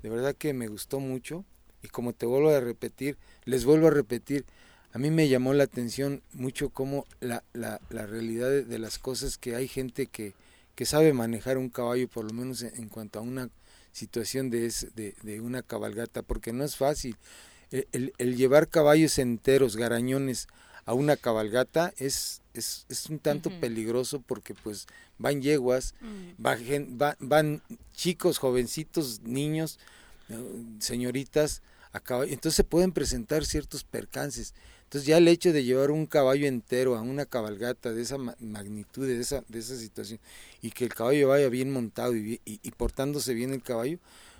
de verdad que me gustó mucho y como te vuelvo a repetir, les vuelvo a repetir, a mí me llamó la atención mucho cómo la, la, la realidad de, las cosas que hay gente que, que sabe manejar un caballo, por lo menos en, cuanto a una situación de, de, de, una cabalgata, porque no es fácil. El, el, llevar caballos enteros, garañones, a una cabalgata es, es, es un tanto peligroso porque pues van yeguas, mm. van, van, chicos, jovencitos, niños, señoritas, a caballo, entonces se pueden presentar ciertos percances. Entonces ya el hecho de llevar un caballo entero a una cabalgata de esa magnitud, de esa, de esa situación, y que el caballo vaya bien montado y, y, portándose bien el caballo,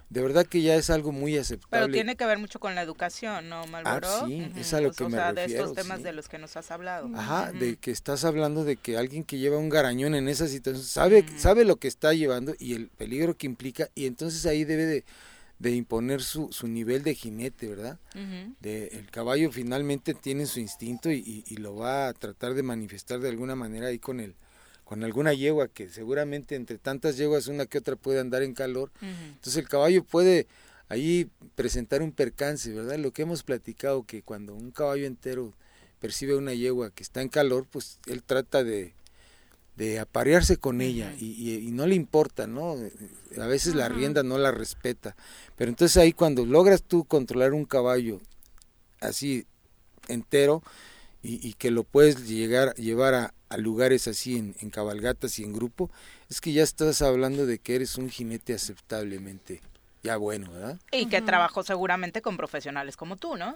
de verdad que ya es algo muy aceptable.
Pero tiene que ver mucho con la educación, ¿no, Malboro?
Ah, sí, es a lo que
o
me
sea,
de
estos temas de los que nos has hablado.
Ajá, de que estás hablando de que alguien que lleva un garañón en esa situación sabe, sabe lo que está llevando y el peligro que implica, y entonces ahí debe de de imponer su, su nivel de jinete, ¿verdad? de, el caballo finalmente tiene su instinto y, y, lo va a tratar de manifestar de alguna manera ahí con el con alguna yegua que seguramente entre tantas yeguas una que otra puede andar en calor. Entonces el caballo puede ahí presentar un percance, ¿verdad? Lo que hemos platicado que cuando un caballo entero percibe una yegua que está en calor, pues él trata de de aparearse con ella y, no le importa, ¿no? A veces la rienda no la respeta. Pero entonces ahí cuando logras tú controlar un caballo así entero y, que lo puedes llegar llevar a, lugares así en, en, cabalgatas y en grupo, es que ya estás hablando de que eres un jinete aceptablemente ya bueno, ¿verdad?
Y que trabajó seguramente con profesionales como tú, ¿no?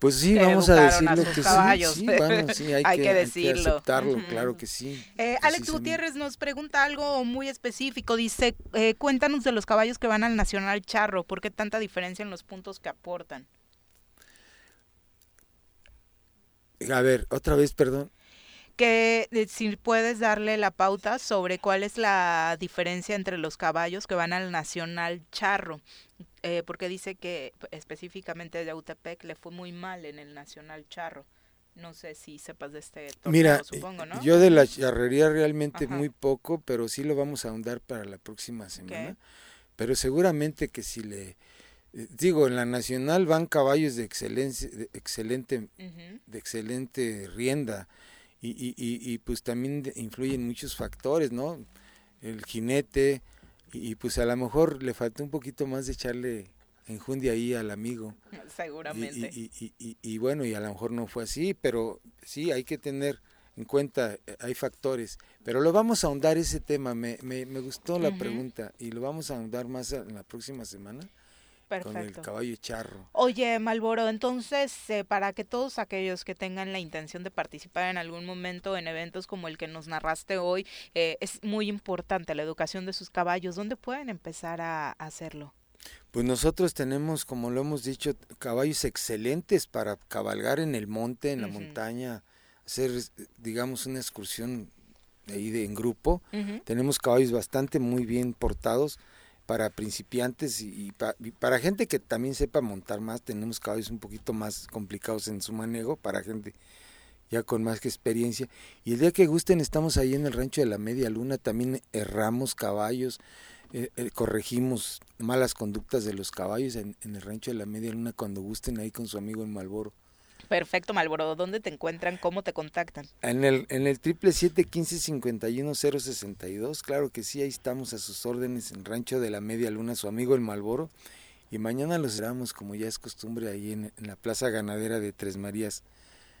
Pues sí, vamos a decirlo que sí, bueno, sí, [LAUGHS] hay, que, decirlo. aceptarlo, claro que sí.
Eh, Alex Gutiérrez nos pregunta algo muy específico, dice, eh, cuéntanos de los caballos que van al Nacional Charro, ¿por qué tanta diferencia en los puntos que aportan?
A ver, otra vez, perdón.
Que eh, si puedes darle la pauta sobre cuál es la diferencia entre los caballos que van al Nacional Charro. Eh, porque dice que específicamente de Autepec le fue muy mal en el Nacional Charro. No sé si sepas de este
torneo, Mira, supongo, ¿no? yo de la charrería realmente muy poco, pero sí lo vamos a ahondar para la próxima semana. Pero seguramente que si le eh, digo, en la nacional van caballos de excelencia, de excelente, de excelente rienda y, y, y, y pues también influyen muchos factores, ¿no? El jinete, y, pues a lo mejor le faltó un poquito más de echarle enjundia ahí al amigo. [LAUGHS]
Seguramente.
Y, bueno, y a lo mejor no fue así, pero sí hay que tener en cuenta, eh, hay factores. Pero lo vamos a ahondar ese tema, me, me, me gustó la pregunta y lo vamos a ahondar más en la próxima semana. Con el caballo charro.
Oye, Malboro, entonces, eh, para que todos aquellos que tengan la intención de participar en algún momento en eventos como el que nos narraste hoy, eh, es muy importante la educación de sus caballos. ¿Dónde pueden empezar a hacerlo?
Pues nosotros tenemos, como lo hemos dicho, caballos excelentes para cabalgar en el monte, en la montaña, hacer, digamos, una excursión ahí de, en grupo. Tenemos caballos bastante muy bien portados para principiantes y, para gente que también sepa montar más, tenemos caballos un poquito más complicados en su manejo, para gente ya con más que experiencia. Y el día que gusten estamos ahí en el rancho de la Media Luna, también erramos caballos, eh, eh, corregimos malas conductas de los caballos en, en, el rancho de la Media Luna cuando gusten ahí con su amigo en Malboro.
Perfecto, Malboro. ¿Dónde te encuentran? ¿Cómo te contactan?
En el, en el triple siete quince cincuenta y uno cero sesenta y dos. Claro que sí, ahí estamos a sus órdenes en Rancho de la Media Luna, su amigo el Malboro. Y mañana los esperamos, como ya es costumbre, ahí en, en la Plaza Ganadera de Tres Marías.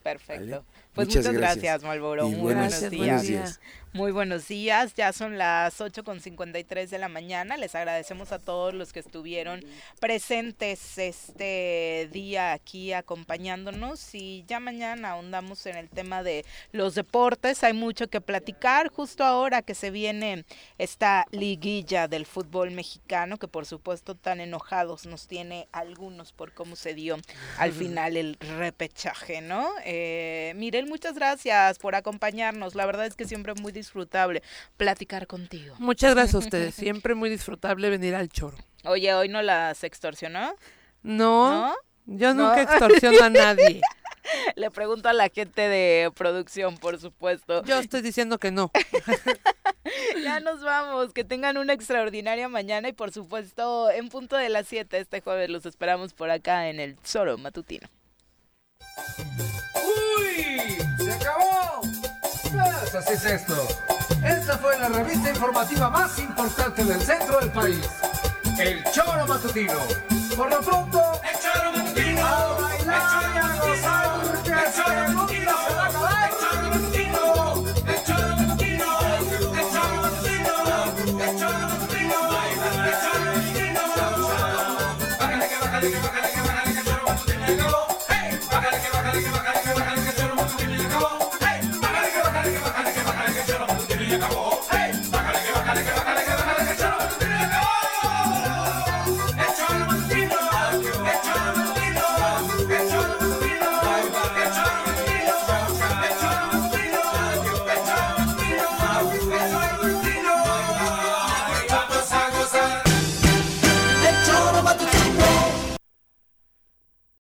Perfecto. Pues muchas, gracias, Malboro. Muy buenos, días. Muy buenos días. Ya son las 8 con 53 de la mañana. Les agradecemos a todos los que estuvieron presentes este día aquí acompañándonos. Y ya mañana ahondamos en el tema de los deportes. Hay mucho que platicar. Justo ahora que se viene esta liguilla del fútbol mexicano, que por supuesto tan enojados nos tiene algunos por cómo se dio al [LAUGHS] final el repechaje, ¿no? Eh, Muchas gracias por acompañarnos. La verdad es que siempre es muy disfrutable platicar contigo.
Muchas gracias a [LAUGHS] ustedes. Siempre muy disfrutable venir al choro.
Oye, ¿hoy no las extorsionó?
No. Yo nunca extorsiono a nadie. [LAUGHS]
Le pregunto a la gente de producción, por supuesto.
Yo estoy diciendo que no. [LAUGHS]
ya nos vamos. Que tengan una extraordinaria mañana y, por supuesto, en punto de las 7 este jueves los esperamos por acá en el Zoro Matutino.
¡Se acabó! Pues así es esto. Esta fue la revista informativa más importante del centro del país. El Choro Matutino. Por lo pronto,
el Choro Matutino.
A bailar y a gozar.